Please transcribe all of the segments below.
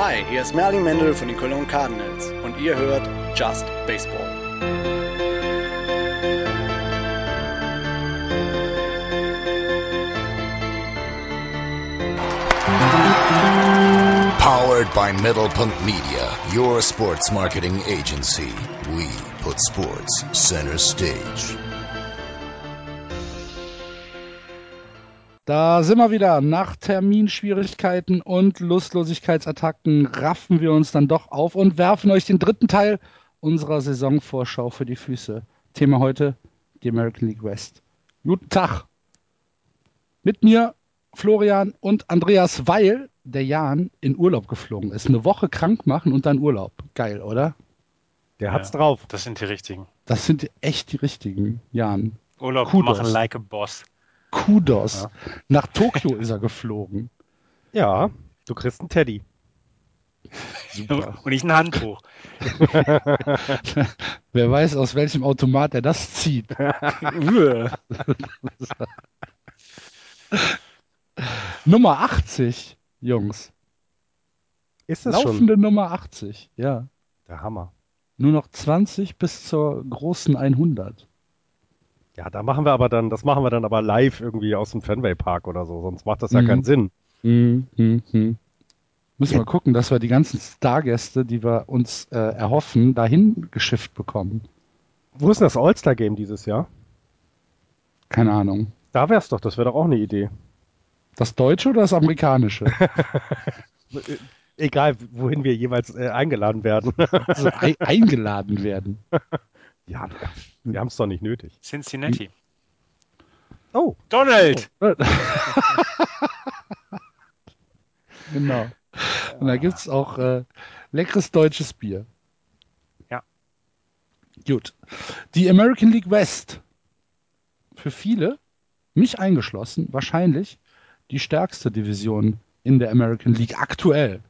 Hi, hier ist Merlin Mendel von den Cologne Cardinals und ihr hört Just Baseball. Powered by Middlepunkт Media, your sports marketing agency. We put sports center stage. Da sind wir wieder. Nach Terminschwierigkeiten und Lustlosigkeitsattacken raffen wir uns dann doch auf und werfen euch den dritten Teil unserer Saisonvorschau für die Füße. Thema heute die American League West. Guten Tag. Mit mir Florian und Andreas, weil der Jan in Urlaub geflogen ist. Eine Woche krank machen und dann Urlaub. Geil, oder? Der hat's ja, drauf. Das sind die richtigen. Das sind echt die richtigen, Jan. Urlaub Kudos. machen like a boss. Kudos. Ja. Nach Tokio ist er geflogen. Ja, du kriegst einen Teddy. Super. Und nicht ein Handtuch. Wer weiß, aus welchem Automat er das zieht. Nummer 80, Jungs. Ist das Laufende schon? Nummer 80, ja. Der Hammer. Nur noch 20 bis zur großen 100. Ja, da machen wir aber dann, das machen wir dann aber live irgendwie aus dem Fenway Park oder so, sonst macht das ja mhm. keinen Sinn. Mhm. Mhm. Müssen wir gucken, dass wir die ganzen Stargäste, die wir uns äh, erhoffen, dahin geschifft bekommen. Wo ist denn das All-Star-Game dieses Jahr? Keine Ahnung. Da wär's doch, das wäre doch auch eine Idee. Das deutsche oder das amerikanische? Egal, wohin wir jeweils äh, eingeladen werden. also, e eingeladen werden. Ja, wir haben es doch nicht nötig. Cincinnati. Oh. Donald! Oh. genau. Und da gibt es auch äh, leckeres deutsches Bier. Ja. Gut. Die American League West. Für viele, mich eingeschlossen, wahrscheinlich die stärkste Division in der American League aktuell.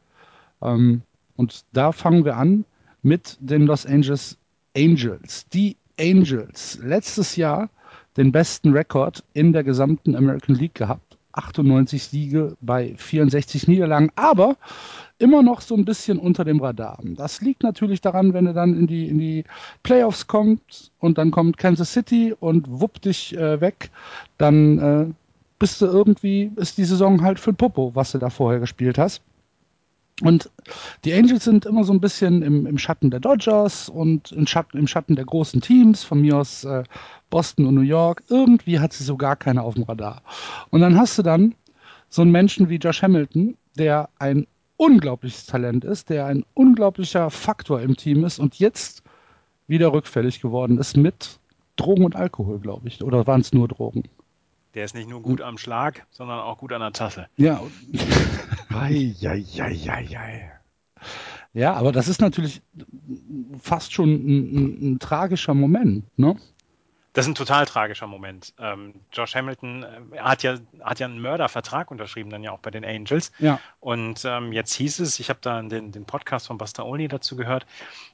Ähm, und da fangen wir an mit den Los Angeles Angels. Die Angels letztes Jahr den besten Rekord in der gesamten American League gehabt. 98 Siege bei 64 Niederlagen, aber immer noch so ein bisschen unter dem Radar. Das liegt natürlich daran, wenn er dann in die, in die Playoffs kommt und dann kommt Kansas City und wuppt dich äh, weg, dann äh, bist du irgendwie, ist die Saison halt für Popo, was du da vorher gespielt hast. Und die Angels sind immer so ein bisschen im, im Schatten der Dodgers und im Schatten, im Schatten der großen Teams, von mir aus äh, Boston und New York. Irgendwie hat sie so gar keiner auf dem Radar. Und dann hast du dann so einen Menschen wie Josh Hamilton, der ein unglaubliches Talent ist, der ein unglaublicher Faktor im Team ist und jetzt wieder rückfällig geworden ist mit Drogen und Alkohol, glaube ich. Oder waren es nur Drogen? Der ist nicht nur gut am Schlag, sondern auch gut an der Tasse. Ja. ei, ei, ei, ei, ei. Ja, aber das ist natürlich fast schon ein, ein, ein tragischer Moment, ne? Das ist ein total tragischer Moment. Ähm, Josh Hamilton äh, hat ja hat ja einen Mördervertrag unterschrieben, dann ja auch bei den Angels. Ja. Und ähm, jetzt hieß es, ich habe da den, den Podcast von Buster Olney dazu gehört,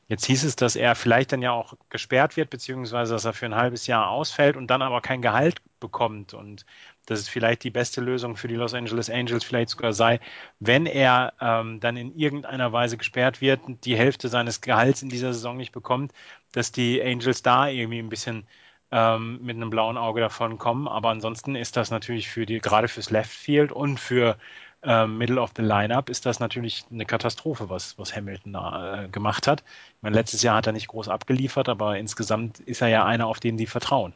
jetzt hieß es, dass er vielleicht dann ja auch gesperrt wird, beziehungsweise dass er für ein halbes Jahr ausfällt und dann aber kein Gehalt bekommt. Und dass es vielleicht die beste Lösung für die Los Angeles Angels vielleicht sogar sei, wenn er ähm, dann in irgendeiner Weise gesperrt wird, die Hälfte seines Gehalts in dieser Saison nicht bekommt, dass die Angels da irgendwie ein bisschen ähm, mit einem blauen Auge davon kommen. Aber ansonsten ist das natürlich für die, gerade fürs Left Field und für ähm, Middle of the Lineup ist das natürlich eine Katastrophe, was, was Hamilton da äh, gemacht hat. Ich meine, letztes Jahr hat er nicht groß abgeliefert, aber insgesamt ist er ja einer, auf den die vertrauen.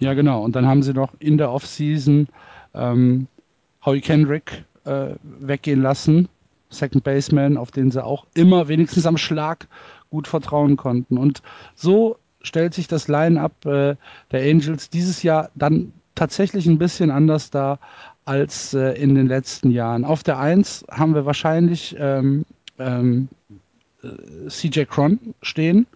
Ja, genau. Und dann haben sie noch in der Offseason ähm, Howie Kendrick äh, weggehen lassen, Second Baseman, auf den sie auch immer wenigstens am Schlag gut vertrauen konnten. Und so stellt sich das Line-up äh, der Angels dieses Jahr dann tatsächlich ein bisschen anders dar als äh, in den letzten Jahren. Auf der 1 haben wir wahrscheinlich ähm, ähm, äh, CJ Cron stehen,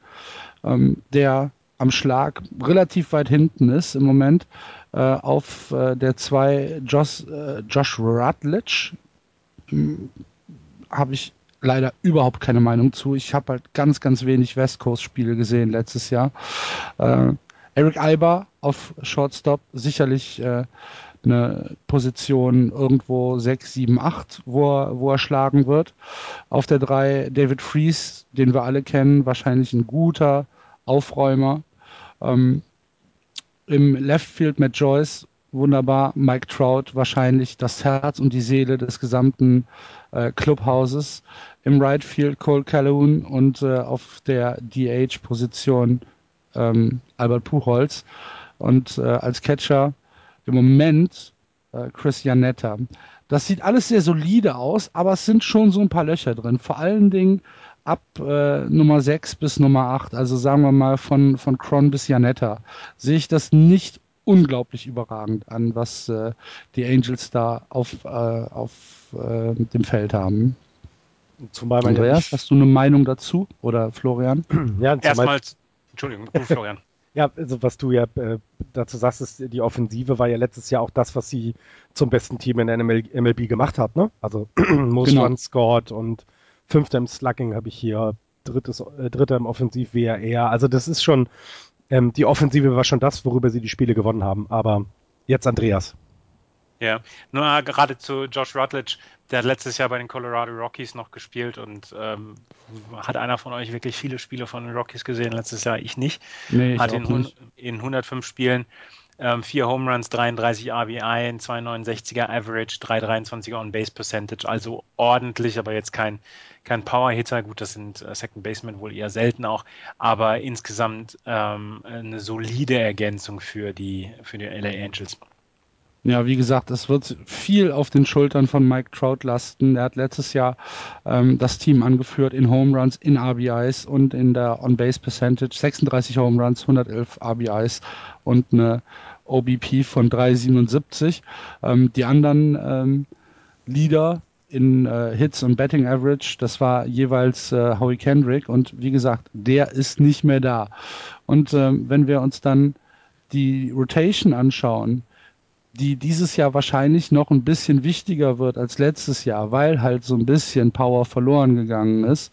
ähm, der am Schlag relativ weit hinten ist im Moment. Äh, auf äh, der 2 Josh, äh, Josh Rutledge hm, habe ich leider überhaupt keine Meinung zu. Ich habe halt ganz, ganz wenig West Coast-Spiele gesehen letztes Jahr. Äh, Eric Alba auf Shortstop, sicherlich äh, eine Position irgendwo 6, 7, 8, wo er, wo er schlagen wird. Auf der 3 David Fries, den wir alle kennen, wahrscheinlich ein guter Aufräumer. Ähm, Im Left Field Matt Joyce, wunderbar. Mike Trout, wahrscheinlich das Herz und die Seele des gesamten äh, Clubhauses. Im Right Field Cole Calhoun und äh, auf der DH-Position ähm, Albert Puchholz. Und äh, als Catcher im Moment äh, Chris Janetta. Das sieht alles sehr solide aus, aber es sind schon so ein paar Löcher drin. Vor allen Dingen ab äh, Nummer 6 bis Nummer 8, also sagen wir mal von, von Cron bis Janetta, sehe ich das nicht unglaublich überragend an, was äh, die Angels da auf, äh, auf äh, dem Feld haben. Zumal Andreas, ja hast du eine Meinung dazu? Oder Florian? Ja, erstmal, Entschuldigung, Florian. Ja, also was du ja äh, dazu sagst, ist, die Offensive war ja letztes Jahr auch das, was sie zum besten Team in der MLB gemacht hat, ne? Also Most genau. Run scored und fünfter im Slugging habe ich hier, drittes, äh, dritter im Offensiv WRR. Also das ist schon, ähm, die Offensive war schon das, worüber sie die Spiele gewonnen haben. Aber jetzt Andreas. Ja, nur gerade zu Josh Rutledge, der hat letztes Jahr bei den Colorado Rockies noch gespielt und ähm, hat einer von euch wirklich viele Spiele von den Rockies gesehen? Letztes Jahr ich nicht. Nee, ich hat in, nicht. in 105 Spielen ähm, vier Home Runs, 33 RBI, ein 269er Average, 323er On-Base Percentage, also ordentlich, aber jetzt kein, kein Power-Hitter. Gut, das sind äh, Second Baseman wohl eher selten auch, aber insgesamt ähm, eine solide Ergänzung für die, für die LA Angels. Ja, wie gesagt, es wird viel auf den Schultern von Mike Trout lasten. Er hat letztes Jahr ähm, das Team angeführt in Home Runs, in RBIs und in der On-Base Percentage. 36 Home Runs, 111 RBIs und eine OBP von 3,77. Ähm, die anderen ähm, Leader in äh, Hits und Betting Average, das war jeweils äh, Howie Kendrick und wie gesagt, der ist nicht mehr da. Und ähm, wenn wir uns dann die Rotation anschauen, die dieses Jahr wahrscheinlich noch ein bisschen wichtiger wird als letztes Jahr, weil halt so ein bisschen Power verloren gegangen ist.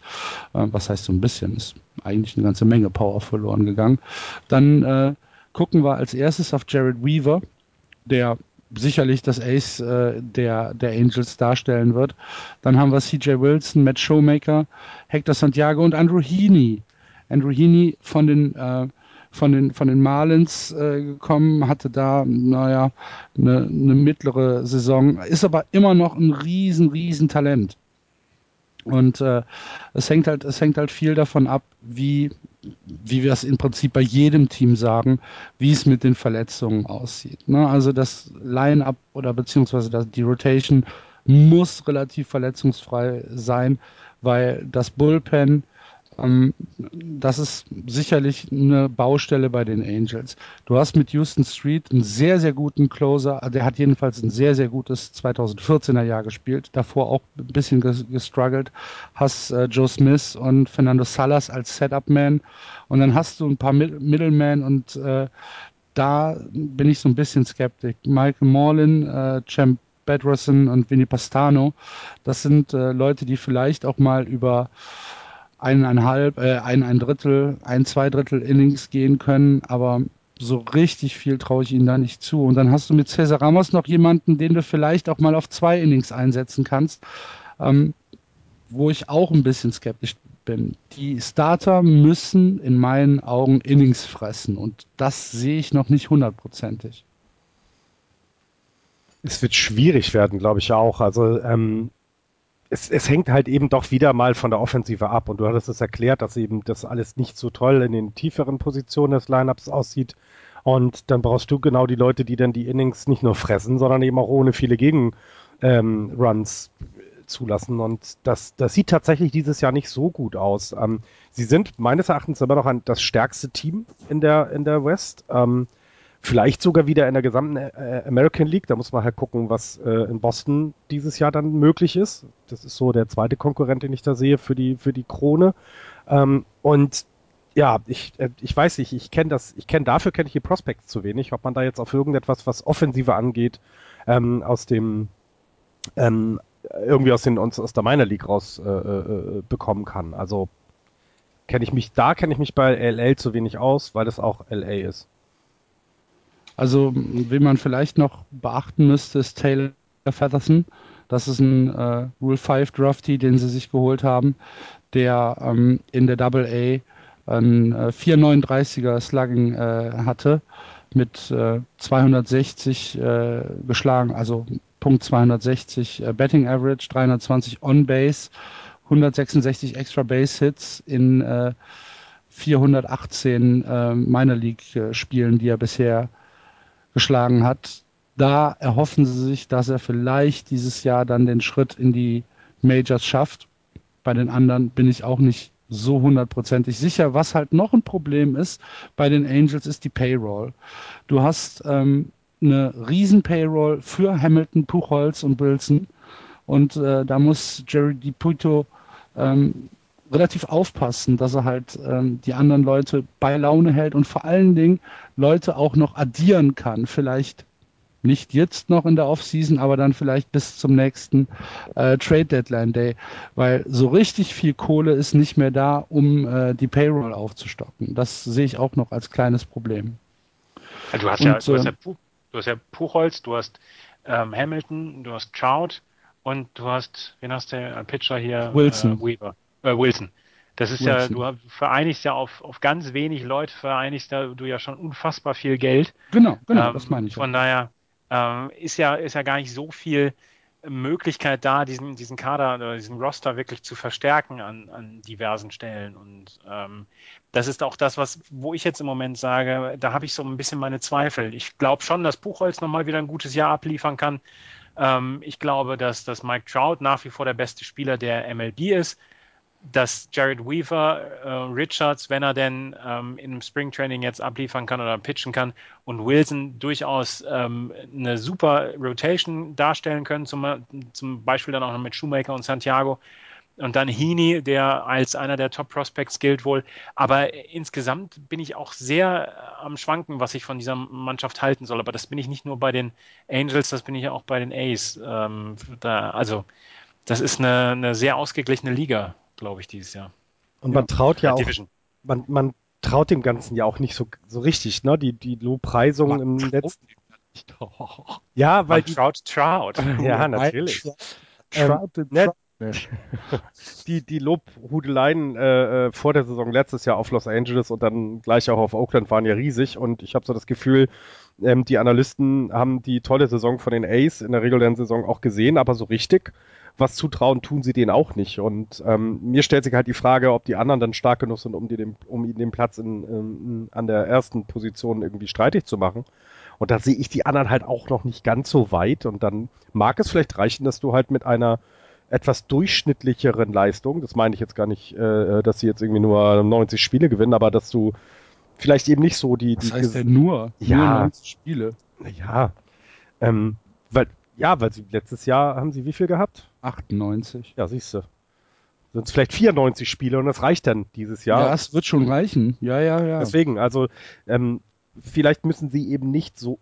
Äh, was heißt so ein bisschen? Ist eigentlich eine ganze Menge Power verloren gegangen. Dann äh, gucken wir als erstes auf Jared Weaver, der sicherlich das Ace äh, der, der Angels darstellen wird. Dann haben wir CJ Wilson, Matt Showmaker, Hector Santiago und Andrew Heaney. Andrew Heaney von den äh, von den, von den Marlins äh, gekommen, hatte da, naja, eine, eine mittlere Saison, ist aber immer noch ein riesen, riesen Talent. Und äh, es hängt halt, es hängt halt viel davon ab, wie, wie wir es im Prinzip bei jedem Team sagen, wie es mit den Verletzungen aussieht. Ne? Also das Line-up oder beziehungsweise das, die Rotation muss relativ verletzungsfrei sein, weil das Bullpen das ist sicherlich eine Baustelle bei den Angels. Du hast mit Houston Street einen sehr, sehr guten Closer. Der hat jedenfalls ein sehr, sehr gutes 2014er Jahr gespielt. Davor auch ein bisschen gestruggelt. Hast äh, Joe Smith und Fernando Salas als Setup-Man. Und dann hast du ein paar Middlemen und äh, da bin ich so ein bisschen skeptisch. Michael Morlin, äh, Champ Bedrosson und Vinny Pastano, das sind äh, Leute, die vielleicht auch mal über eineinhalb, äh, ein, ein Drittel, ein, zwei Drittel Innings gehen können, aber so richtig viel traue ich ihnen da nicht zu. Und dann hast du mit Cesar Ramos noch jemanden, den du vielleicht auch mal auf zwei Innings einsetzen kannst, ähm, wo ich auch ein bisschen skeptisch bin. Die Starter müssen in meinen Augen Innings fressen und das sehe ich noch nicht hundertprozentig. Es wird schwierig werden, glaube ich auch. Also ähm, es, es hängt halt eben doch wieder mal von der Offensive ab. Und du hattest es erklärt, dass eben das alles nicht so toll in den tieferen Positionen des Lineups aussieht. Und dann brauchst du genau die Leute, die dann die Innings nicht nur fressen, sondern eben auch ohne viele Gegenruns ähm, zulassen. Und das, das sieht tatsächlich dieses Jahr nicht so gut aus. Ähm, sie sind meines Erachtens immer noch ein, das stärkste Team in der, in der West. Ähm, Vielleicht sogar wieder in der gesamten äh, American League. Da muss man halt gucken, was äh, in Boston dieses Jahr dann möglich ist. Das ist so der zweite Konkurrent, den ich da sehe für die, für die Krone. Ähm, und ja, ich, äh, ich weiß nicht, ich kenne das, ich kenne dafür kenne ich die Prospects zu wenig, ob man da jetzt auf irgendetwas, was Offensive angeht, ähm, aus dem ähm, irgendwie aus den aus, aus der Minor League raus äh, äh, bekommen kann. Also kenne ich mich, da kenne ich mich bei LA zu wenig aus, weil es auch LA ist. Also, wen man vielleicht noch beachten müsste, ist Taylor Featherson. Das ist ein äh, Rule 5 Draftee, den sie sich geholt haben, der ähm, in der Double A ein äh, 439er Slugging äh, hatte mit äh, 260 äh, geschlagen, also Punkt 260 äh, Betting Average, 320 On Base, 166 Extra Base Hits in äh, 418 äh, Minor League äh, Spielen, die er bisher geschlagen hat. Da erhoffen sie sich, dass er vielleicht dieses Jahr dann den Schritt in die Majors schafft. Bei den anderen bin ich auch nicht so hundertprozentig sicher. Was halt noch ein Problem ist bei den Angels, ist die Payroll. Du hast ähm, eine riesen Payroll für Hamilton, Puchholz und Wilson und äh, da muss Jerry DiPuto ähm, relativ aufpassen, dass er halt ähm, die anderen Leute bei Laune hält und vor allen Dingen Leute auch noch addieren kann. Vielleicht nicht jetzt noch in der Offseason, aber dann vielleicht bis zum nächsten äh, Trade Deadline Day, weil so richtig viel Kohle ist nicht mehr da, um äh, die Payroll aufzustocken. Das sehe ich auch noch als kleines Problem. Also du hast, und, ja, du, hast ja, du hast ja Puchholz, du hast ähm, Hamilton, du hast Trout und du hast, wen hast du, ein Pitcher hier? Wilson. Äh, Weaver. Äh, Wilson. Das ist Wilson. ja, du vereinigst ja auf, auf ganz wenig Leute, vereinigst ja, du ja schon unfassbar viel Geld. Genau, genau, ähm, das meine ich. Von daher, ähm, ist, ja, ist ja gar nicht so viel Möglichkeit da, diesen, diesen Kader oder diesen Roster wirklich zu verstärken an, an diversen Stellen. Und ähm, das ist auch das, was, wo ich jetzt im Moment sage, da habe ich so ein bisschen meine Zweifel. Ich glaube schon, dass Buchholz nochmal wieder ein gutes Jahr abliefern kann. Ähm, ich glaube, dass, dass Mike Trout nach wie vor der beste Spieler der MLB ist dass Jared Weaver, äh, Richards, wenn er denn ähm, im Springtraining jetzt abliefern kann oder pitchen kann, und Wilson durchaus ähm, eine super Rotation darstellen können, zum, zum Beispiel dann auch noch mit Shoemaker und Santiago. Und dann Heaney, der als einer der Top Prospects gilt wohl. Aber insgesamt bin ich auch sehr äh, am Schwanken, was ich von dieser Mannschaft halten soll. Aber das bin ich nicht nur bei den Angels, das bin ich auch bei den A's. Ähm, da, also, das ist eine, eine sehr ausgeglichene Liga glaube ich, dieses Jahr. Und man traut ja, ja auch, man, man traut dem Ganzen ja auch nicht so, so richtig, ne? Die, die Lobpreisung man im letzten. Ja, weil. Man die, traut Trout. Ja, natürlich. Trout, ähm, ne, die, die Lobhudeleien äh, äh, vor der Saison letztes Jahr auf Los Angeles und dann gleich auch auf Oakland waren ja riesig und ich habe so das Gefühl, ähm, die Analysten haben die tolle Saison von den Ace in der regulären Saison auch gesehen, aber so richtig was zutrauen, tun sie denen auch nicht. Und ähm, mir stellt sich halt die Frage, ob die anderen dann stark genug sind, um, die den, um ihnen den Platz in, in, an der ersten Position irgendwie streitig zu machen. Und da sehe ich die anderen halt auch noch nicht ganz so weit. Und dann mag es vielleicht reichen, dass du halt mit einer etwas durchschnittlicheren Leistung, das meine ich jetzt gar nicht, äh, dass sie jetzt irgendwie nur 90 Spiele gewinnen, aber dass du vielleicht eben nicht so die. die Was heißt denn nur? Ja. Nur 90 Spiele. Ja. Ähm, weil ja, weil sie letztes Jahr haben sie wie viel gehabt? 98. Ja, siehst du. Sind es vielleicht 94 Spiele und das reicht dann dieses Jahr. Ja, es wird schon reichen. Ja, ja, ja. Deswegen, also ähm, vielleicht müssen sie eben nicht so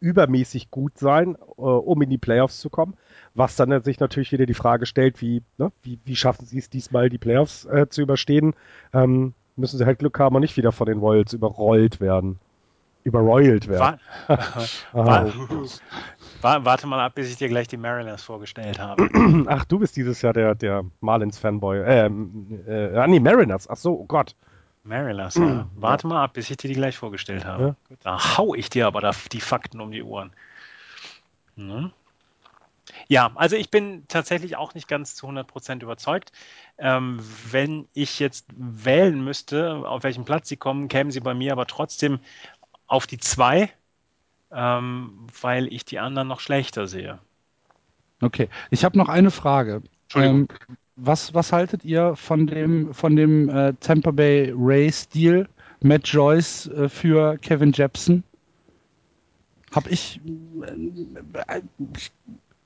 übermäßig gut sein, äh, um in die Playoffs zu kommen. Was dann sich natürlich wieder die Frage stellt, wie, ne, wie, wie schaffen sie es diesmal, die Playoffs äh, zu überstehen? Ähm, müssen sie halt Glück haben und nicht wieder von den Royals überrollt werden überroyalt werden. War, war, warte mal ab, bis ich dir gleich die Mariners vorgestellt habe. Ach, du bist dieses Jahr der, der Marlins-Fanboy. Ähm, äh, ah, nee, Mariners. Ach so, oh Gott. Mariners, ja. Warte mal ab, bis ich dir die gleich vorgestellt habe. Ja. Da hau ich dir aber da die Fakten um die Ohren. Hm? Ja, also ich bin tatsächlich auch nicht ganz zu 100% überzeugt. Ähm, wenn ich jetzt wählen müsste, auf welchen Platz sie kommen, kämen sie bei mir aber trotzdem auf die zwei, ähm, weil ich die anderen noch schlechter sehe. Okay, ich habe noch eine Frage. Ähm, was, was haltet ihr von dem, von dem äh, Tampa Bay Rays Deal Matt Joyce äh, für Kevin Jepson? Hab ich, äh,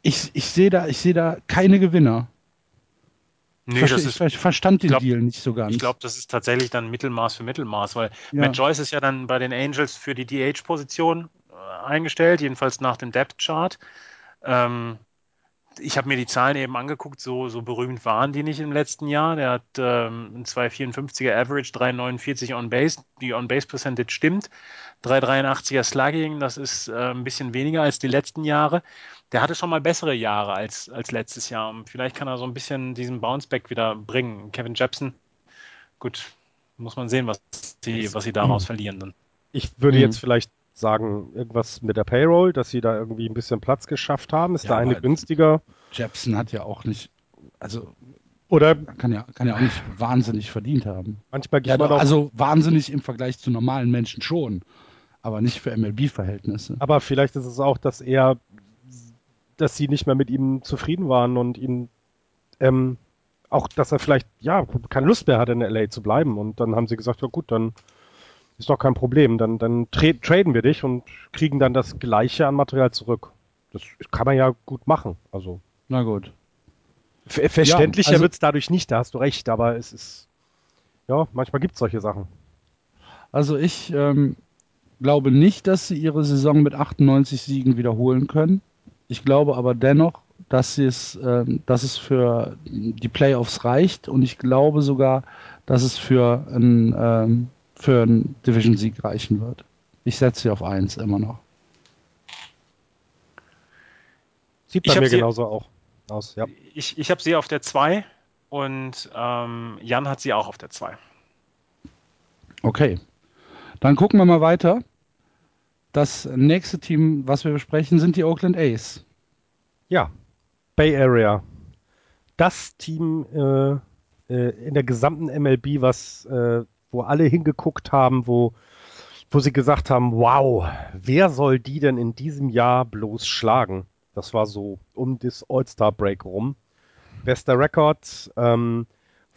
ich, ich sehe da, ich sehe da keine Gewinner. Nee, das ist, ich verstand den glaub, Deal nicht so ganz. Ich glaube, das ist tatsächlich dann Mittelmaß für Mittelmaß, weil ja. Matt Joyce ist ja dann bei den Angels für die DH-Position eingestellt, jedenfalls nach dem Depth-Chart. Ähm, ich habe mir die Zahlen eben angeguckt, so, so berühmt waren die nicht im letzten Jahr. Der hat ähm, ein 2,54er Average, 3,49 on Base. Die On Base Percentage stimmt. 3,83er Slugging, das ist äh, ein bisschen weniger als die letzten Jahre. Der hatte schon mal bessere Jahre als, als letztes Jahr. Und vielleicht kann er so ein bisschen diesen Bounceback wieder bringen. Kevin Jepson, gut, muss man sehen, was sie, was sie daraus mhm. verlieren dann. Ich würde mhm. jetzt vielleicht sagen, irgendwas mit der Payroll, dass sie da irgendwie ein bisschen Platz geschafft haben. Ist ja, da eine günstiger? Jepson hat ja auch nicht, also oder kann ja, kann ja auch nicht wahnsinnig verdient haben. Manchmal ja, doch, also wahnsinnig im Vergleich zu normalen Menschen schon, aber nicht für MLB-Verhältnisse. Aber vielleicht ist es auch, dass er, dass sie nicht mehr mit ihm zufrieden waren und ihn ähm, auch, dass er vielleicht ja keine Lust mehr hat in LA zu bleiben und dann haben sie gesagt, ja gut, dann ist doch kein Problem. Dann, dann tra traden wir dich und kriegen dann das Gleiche an Material zurück. Das kann man ja gut machen. Also. Na gut. Verständlicher ja, also, wird es dadurch nicht, da hast du recht, aber es ist. Ja, manchmal gibt es solche Sachen. Also ich ähm, glaube nicht, dass sie ihre Saison mit 98 Siegen wiederholen können. Ich glaube aber dennoch, dass, es, äh, dass es für die Playoffs reicht und ich glaube sogar, dass es für ein ähm, für einen Division-Sieg reichen wird. Ich setze sie auf 1 immer noch. Sieht bei mir genauso auch aus, ja. Ich, ich habe sie auf der 2 und ähm, Jan hat sie auch auf der 2. Okay. Dann gucken wir mal weiter. Das nächste Team, was wir besprechen, sind die Oakland A's. Ja, Bay Area. Das Team äh, äh, in der gesamten MLB, was äh, wo alle hingeguckt haben, wo, wo sie gesagt haben, wow, wer soll die denn in diesem Jahr bloß schlagen? Das war so um das All-Star-Break rum. Bester Rekord, ähm,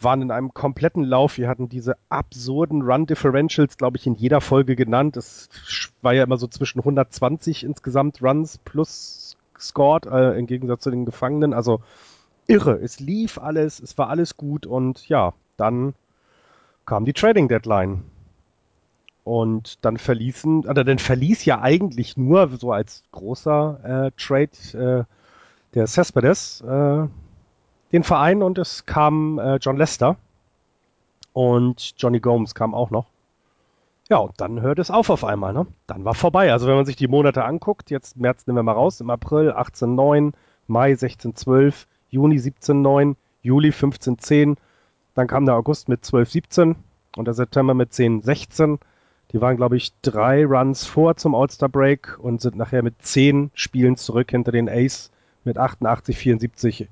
waren in einem kompletten Lauf. Wir hatten diese absurden Run-Differentials, glaube ich, in jeder Folge genannt. Es war ja immer so zwischen 120 insgesamt Runs plus scored, äh, im Gegensatz zu den Gefangenen. Also irre. Es lief alles, es war alles gut und ja, dann kam die Trading Deadline. Und dann verließen, oder dann verließ ja eigentlich nur so als großer äh, Trade äh, der Cespedes äh, den Verein und es kam äh, John Lester und Johnny Gomes kam auch noch. Ja, und dann hört es auf auf einmal, ne? Dann war vorbei. Also wenn man sich die Monate anguckt, jetzt März nehmen wir mal raus, im April 18,9, Mai 16,12, Juni 17,9, Juli 15,10, dann kam der August mit 12, 17 und der September mit 10, 16. Die waren, glaube ich, drei Runs vor zum All-Star Break und sind nachher mit 10 Spielen zurück hinter den Ace mit 88, 74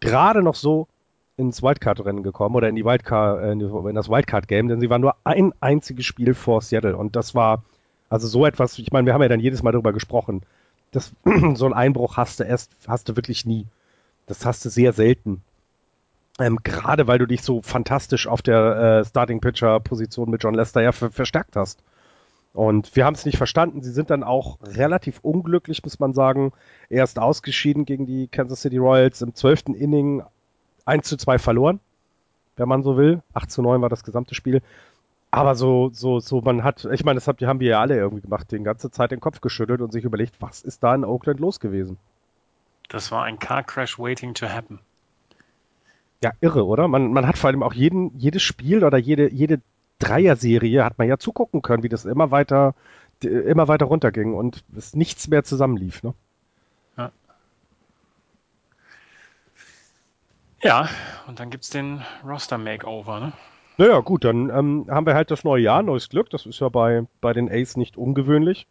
gerade noch so ins Wildcard-Rennen gekommen oder in die Wildcard, in das Wildcard-Game, denn sie waren nur ein einziges Spiel vor Seattle und das war also so etwas, ich meine, wir haben ja dann jedes Mal darüber gesprochen, dass so ein Einbruch hast du erst, hast du wirklich nie. Das hast du sehr selten. Ähm, Gerade weil du dich so fantastisch auf der äh, Starting Pitcher Position mit John Lester ja verstärkt hast. Und wir haben es nicht verstanden. Sie sind dann auch relativ unglücklich, muss man sagen. Erst ausgeschieden gegen die Kansas City Royals im zwölften Inning 1 zu 2 verloren, wenn man so will. 8 zu 9 war das gesamte Spiel. Aber so, so, so, man hat, ich meine, das haben wir ja alle irgendwie gemacht, die ganze Zeit den Kopf geschüttelt und sich überlegt, was ist da in Oakland los gewesen? Das war ein Car Crash waiting to happen. Ja, irre, oder? Man, man hat vor allem auch jeden, jedes Spiel oder jede, jede Dreier-Serie hat man ja zugucken können, wie das immer weiter, immer weiter runterging und es nichts mehr zusammenlief, ne? Ja. Ja, und dann gibt es den Roster-Makeover, ne? Naja, gut, dann ähm, haben wir halt das neue Jahr, neues Glück. Das ist ja bei, bei den Ace nicht ungewöhnlich.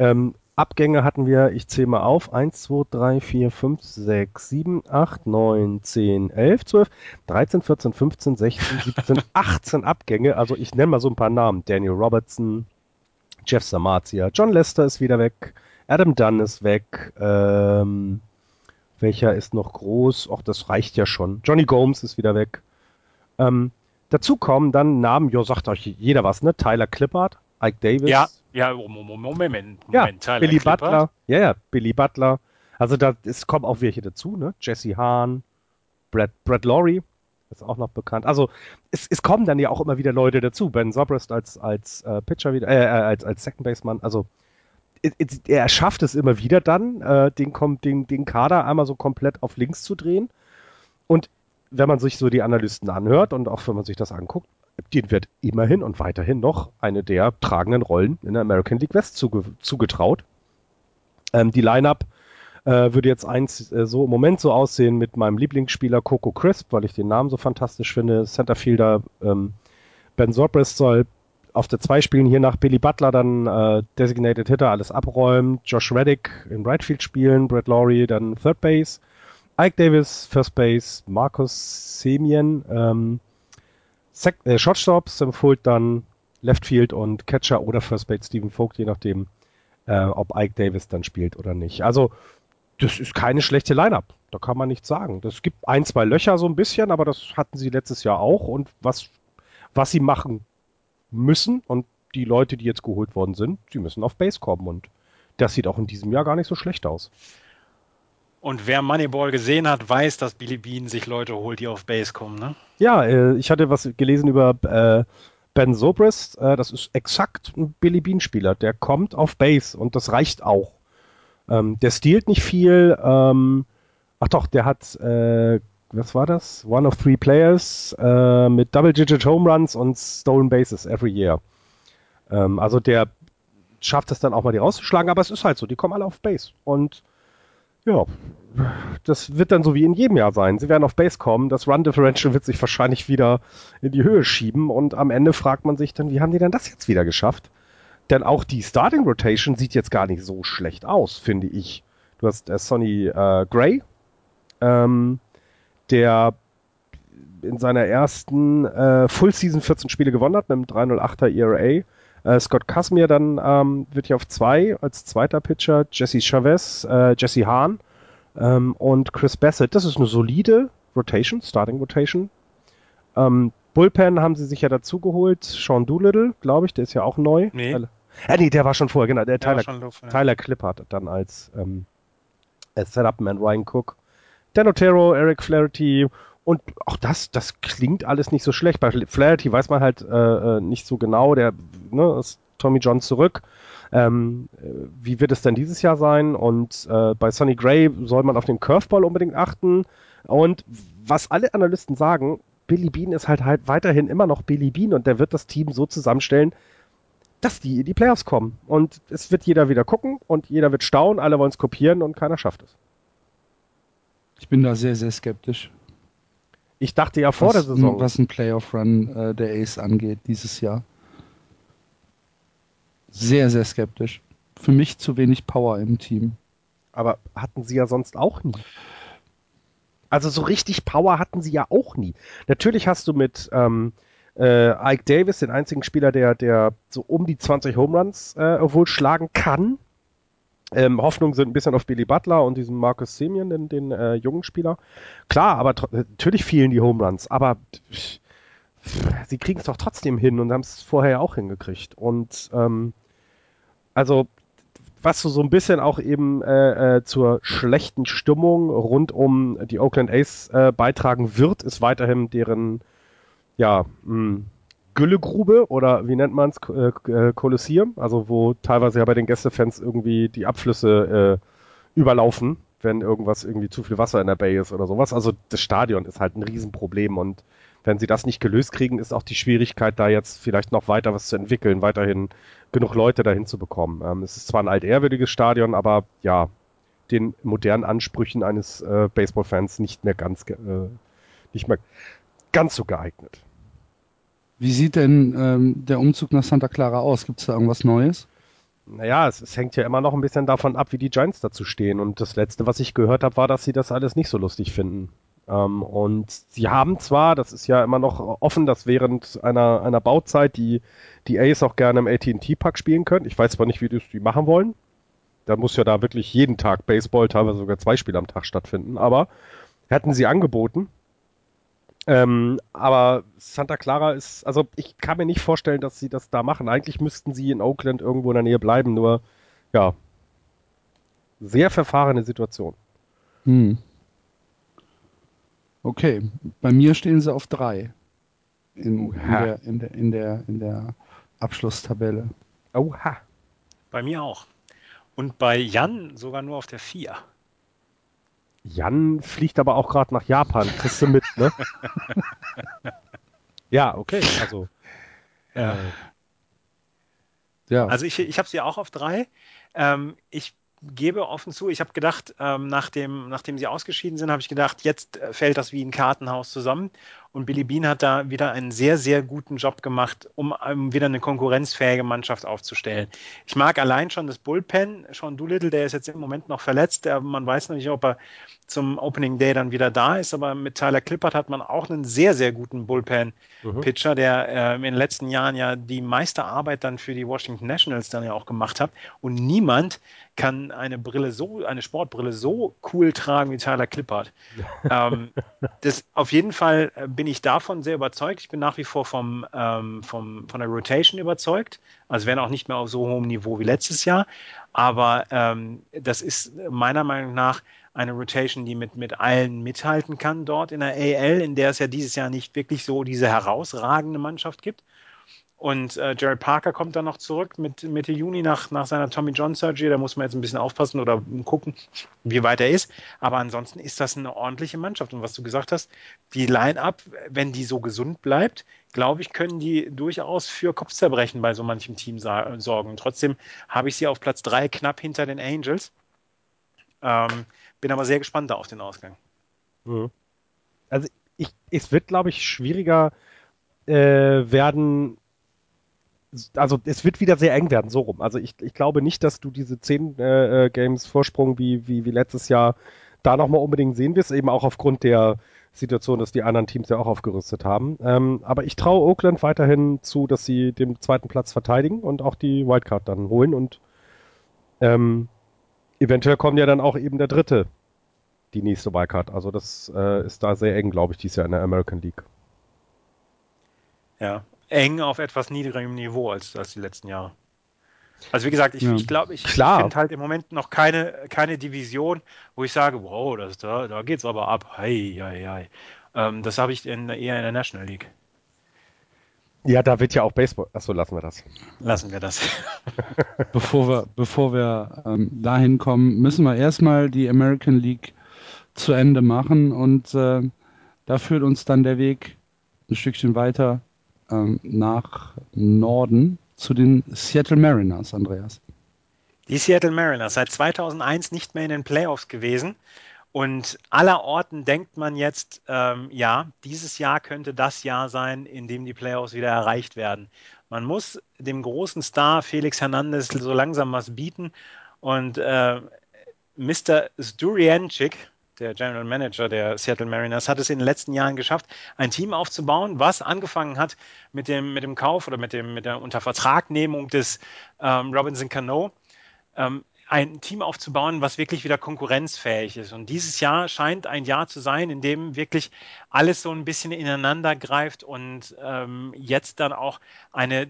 Ähm, Abgänge hatten wir, ich zähle mal auf, 1, 2, 3, 4, 5, 6, 7, 8, 9, 10, 11, 12, 13, 14, 15, 16, 17, 18 Abgänge. Also ich nenne mal so ein paar Namen. Daniel Robertson, Jeff Samazia, John Lester ist wieder weg, Adam Dunn ist weg, ähm, welcher ist noch groß? Ach, das reicht ja schon. Johnny Gomes ist wieder weg. Ähm, dazu kommen dann Namen, jo, sagt euch jeder was, ne? Tyler Clippard, Ike Davis. Ja, ja, Moment, Moment. Ja, Billy Clippard. Butler. Ja, ja, Billy Butler. Also da es kommen auch welche dazu, ne? Jesse Hahn, Brad, Brad Laurie ist auch noch bekannt. Also es, es kommen dann ja auch immer wieder Leute dazu. Ben Zobrist als, als äh, Pitcher wieder, äh, äh, als, als Second Baseman. Also er schafft es immer wieder dann, äh, den, den, den Kader einmal so komplett auf links zu drehen. Und wenn man sich so die Analysten anhört und auch wenn man sich das anguckt, den wird immerhin und weiterhin noch eine der tragenden Rollen in der American League West zuge zugetraut. Ähm, die Lineup äh, würde jetzt eins äh, so im Moment so aussehen mit meinem Lieblingsspieler Coco Crisp, weil ich den Namen so fantastisch finde. Centerfielder ähm, Ben Sorbrist soll auf der 2 spielen, hier nach Billy Butler dann äh, Designated Hitter alles abräumen, Josh Reddick im Right Field spielen, Brett Laurie dann Third Base, Ike Davis First Base, Markus Semien ähm, Sek äh, Shortstop, Sam Fult dann Left Field und Catcher oder First Base Stephen Vogt, je nachdem, äh, ob Ike Davis dann spielt oder nicht. Also das ist keine schlechte Lineup. Da kann man nichts sagen. Das gibt ein, zwei Löcher so ein bisschen, aber das hatten sie letztes Jahr auch. Und was, was sie machen müssen und die Leute, die jetzt geholt worden sind, sie müssen auf Base kommen und das sieht auch in diesem Jahr gar nicht so schlecht aus. Und wer Moneyball gesehen hat, weiß, dass Billy Bean sich Leute holt, die auf Base kommen, ne? Ja, äh, ich hatte was gelesen über äh, Ben Zobrist. Äh, das ist exakt ein Billy Bean-Spieler. Der kommt auf Base und das reicht auch. Ähm, der stiehlt nicht viel. Ähm, ach doch, der hat was war das? One of three players mit Double-Digit Home Runs und Stolen Bases every year. Ähm, also der schafft es dann auch mal, die rauszuschlagen, aber es ist halt so, die kommen alle auf Base. Und ja, das wird dann so wie in jedem Jahr sein. Sie werden auf Base kommen, das Run Differential wird sich wahrscheinlich wieder in die Höhe schieben und am Ende fragt man sich dann, wie haben die denn das jetzt wieder geschafft? Denn auch die Starting Rotation sieht jetzt gar nicht so schlecht aus, finde ich. Du hast äh, Sonny äh, Gray, ähm, der in seiner ersten äh, Full Season 14 Spiele gewonnen hat mit einem 308er ERA. Äh, Scott Casimir dann ähm, wird hier auf zwei als zweiter Pitcher, Jesse Chavez, äh, Jesse Hahn ähm, und Chris Bassett. Das ist eine solide Rotation, Starting Rotation. Ähm, Bullpen haben sie sich ja dazu geholt. Sean Doolittle, glaube ich, der ist ja auch neu. Nee. Äh, nee, der war schon vorher, genau. Der, der Tyler, Luft, ja. Tyler Clippert dann als, ähm, als Setup-Man Ryan Cook. Dan Otero, Eric Flaherty und auch das, das klingt alles nicht so schlecht. Bei Flaherty weiß man halt äh, äh, nicht so genau, der ne, ist Tommy John zurück. Ähm, äh, wie wird es denn dieses Jahr sein? Und äh, bei Sonny Gray soll man auf den Curveball unbedingt achten. Und was alle Analysten sagen, Billy Bean ist halt halt weiterhin immer noch Billy Bean und der wird das Team so zusammenstellen, dass die in die Playoffs kommen. Und es wird jeder wieder gucken und jeder wird staunen, alle wollen es kopieren und keiner schafft es. Ich bin da sehr, sehr skeptisch. Ich dachte ja vor was, der Saison. Was ein Playoff-Run äh, der Ace angeht dieses Jahr. Sehr, sehr skeptisch. Für mich zu wenig Power im Team. Aber hatten sie ja sonst auch nie. Also so richtig Power hatten sie ja auch nie. Natürlich hast du mit ähm, äh, Ike Davis den einzigen Spieler, der, der so um die 20 Home Runs äh, wohl schlagen kann. Ähm, Hoffnungen sind ein bisschen auf Billy Butler und diesen Marcus Semien, den, den äh, jungen Spieler. Klar, aber natürlich fehlen die Home Runs, aber sie kriegen es doch trotzdem hin und haben es vorher ja auch hingekriegt. Und ähm, also was so, so ein bisschen auch eben äh, äh, zur schlechten Stimmung rund um die Oakland A's äh, beitragen wird, ist weiterhin deren ja, mh, hm, Güllegrube oder wie nennt man es, äh, äh, Kolosseum, also wo teilweise ja bei den Gästefans irgendwie die Abflüsse äh, überlaufen, wenn irgendwas irgendwie zu viel Wasser in der Bay ist oder sowas. Also das Stadion ist halt ein Riesenproblem und wenn sie das nicht gelöst kriegen, ist auch die Schwierigkeit, da jetzt vielleicht noch weiter was zu entwickeln, weiterhin genug Leute dahin zu bekommen. Ähm, es ist zwar ein altehrwürdiges Stadion, aber ja, den modernen Ansprüchen eines äh, Baseballfans nicht mehr ganz, äh, nicht mehr ganz so geeignet. Wie sieht denn ähm, der Umzug nach Santa Clara aus? Gibt es da irgendwas Neues? Naja, es, es hängt ja immer noch ein bisschen davon ab, wie die Giants dazu stehen. Und das Letzte, was ich gehört habe, war, dass sie das alles nicht so lustig finden. Ähm, und sie haben zwar, das ist ja immer noch offen, dass während einer, einer Bauzeit die, die Ace auch gerne im AT&T-Park spielen können. Ich weiß zwar nicht, wie die machen wollen. Da muss ja da wirklich jeden Tag Baseball, teilweise sogar zwei Spiele am Tag stattfinden. Aber hätten sie angeboten, ähm, aber Santa Clara ist, also ich kann mir nicht vorstellen, dass sie das da machen. Eigentlich müssten sie in Oakland irgendwo in der Nähe bleiben, nur ja, sehr verfahrene Situation. Hm. Okay, bei mir stehen sie auf drei in, in, der, in, der, in, der, in der Abschlusstabelle. Oha. Bei mir auch. Und bei Jan sogar nur auf der 4. Jan fliegt aber auch gerade nach Japan. Kriegst du mit, ne? ja, okay. Also. Äh, ja. Also ich, ich habe sie auch auf drei. Ähm, ich gebe offen zu, ich habe gedacht, ähm, nachdem, nachdem sie ausgeschieden sind, habe ich gedacht, jetzt äh, fällt das wie ein Kartenhaus zusammen. Und Billy Bean hat da wieder einen sehr, sehr guten Job gemacht, um, um wieder eine konkurrenzfähige Mannschaft aufzustellen. Ich mag allein schon das Bullpen. Sean Doolittle, der ist jetzt im Moment noch verletzt. Der, man weiß noch nicht, ob er zum Opening Day dann wieder da ist. Aber mit Tyler Clippert hat man auch einen sehr, sehr guten Bullpen-Pitcher, mhm. der äh, in den letzten Jahren ja die meiste Arbeit dann für die Washington Nationals dann ja auch gemacht hat. Und niemand kann eine Brille so, eine Sportbrille so cool tragen wie Tyler Clippert. ähm, das auf jeden Fall äh, bin ich davon sehr überzeugt. Ich bin nach wie vor vom, ähm, vom, von der Rotation überzeugt. Also werden auch nicht mehr auf so hohem Niveau wie letztes Jahr. Aber ähm, das ist meiner Meinung nach eine Rotation, die mit, mit allen mithalten kann dort in der AL, in der es ja dieses Jahr nicht wirklich so diese herausragende Mannschaft gibt. Und äh, Jared Parker kommt dann noch zurück mit Mitte Juni nach, nach seiner Tommy John Surgery. Da muss man jetzt ein bisschen aufpassen oder gucken, wie weit er ist. Aber ansonsten ist das eine ordentliche Mannschaft. Und was du gesagt hast, die Line-Up, wenn die so gesund bleibt, glaube ich, können die durchaus für Kopfzerbrechen bei so manchem Team sorgen. Trotzdem habe ich sie auf Platz drei knapp hinter den Angels. Ähm, bin aber sehr gespannt da auf den Ausgang. Mhm. Also ich, es wird, glaube ich, schwieriger äh, werden. Also es wird wieder sehr eng werden, so rum. Also ich, ich glaube nicht, dass du diese 10 äh, äh, Games Vorsprung wie, wie, wie letztes Jahr da nochmal unbedingt sehen wirst, eben auch aufgrund der Situation, dass die anderen Teams ja auch aufgerüstet haben. Ähm, aber ich traue Oakland weiterhin zu, dass sie den zweiten Platz verteidigen und auch die Wildcard dann holen und ähm, eventuell kommt ja dann auch eben der dritte, die nächste Wildcard. Also das äh, ist da sehr eng, glaube ich, dieses Jahr in der American League. Ja, eng auf etwas niedrigerem Niveau als, als die letzten Jahre. Also wie gesagt, ich, ja. ich glaube, ich, ich finde halt im Moment noch keine, keine Division, wo ich sage, wow, das, da, da geht es aber ab. Hei, hei, hei. Ähm, das habe ich in, eher in der National League. Ja, da wird ja auch Baseball. Achso, lassen wir das. Lassen wir das. bevor wir, bevor wir ähm, dahin kommen, müssen wir erstmal die American League zu Ende machen und äh, da führt uns dann der Weg ein Stückchen weiter ähm, nach Norden zu den Seattle Mariners, Andreas. Die Seattle Mariners, seit 2001 nicht mehr in den Playoffs gewesen. Und aller Orten denkt man jetzt, ähm, ja, dieses Jahr könnte das Jahr sein, in dem die Playoffs wieder erreicht werden. Man muss dem großen Star Felix Hernandez so langsam was bieten. Und äh, Mr. Sturiancic, der General Manager der Seattle Mariners, hat es in den letzten Jahren geschafft, ein Team aufzubauen, was angefangen hat mit dem, mit dem Kauf oder mit, dem, mit der Untervertragnehmung des ähm, Robinson Cano. Ähm, ein Team aufzubauen, was wirklich wieder konkurrenzfähig ist. Und dieses Jahr scheint ein Jahr zu sein, in dem wirklich alles so ein bisschen ineinander greift und ähm, jetzt dann auch eine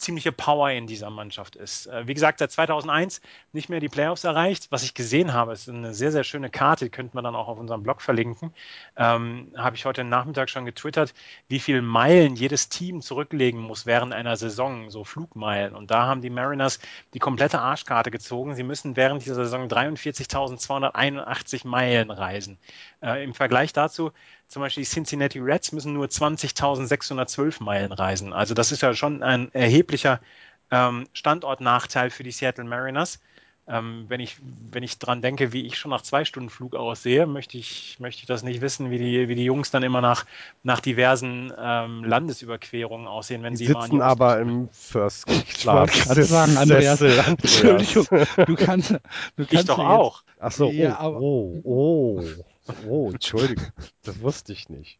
ziemliche Power in dieser Mannschaft ist. Äh, wie gesagt, seit 2001 nicht mehr die Playoffs erreicht. Was ich gesehen habe, ist eine sehr, sehr schöne Karte, die könnte man dann auch auf unserem Blog verlinken. Ähm, habe ich heute Nachmittag schon getwittert, wie viele Meilen jedes Team zurücklegen muss während einer Saison, so Flugmeilen. Und da haben die Mariners die komplette Arschkarte gezogen. Sie müssen während dieser Saison 43.281 Meilen reisen. Äh, Im Vergleich dazu zum Beispiel die Cincinnati Reds müssen nur 20.612 Meilen reisen. Also das ist ja schon ein erheblicher ähm, Standortnachteil für die Seattle Mariners. Ähm, wenn ich, wenn ich dran denke, wie ich schon nach zwei Stunden Flug aussehe, möchte ich, möchte ich das nicht wissen, wie die, wie die Jungs dann immer nach, nach diversen ähm, Landesüberquerungen aussehen, wenn die sie sitzen mal aber im First Class. Ich gerade sagen, Andreas, Entschuldigung, du kannst, du kannst ich doch auch. Ach so, oh, oh, oh. Oh, Entschuldigung, das wusste ich nicht.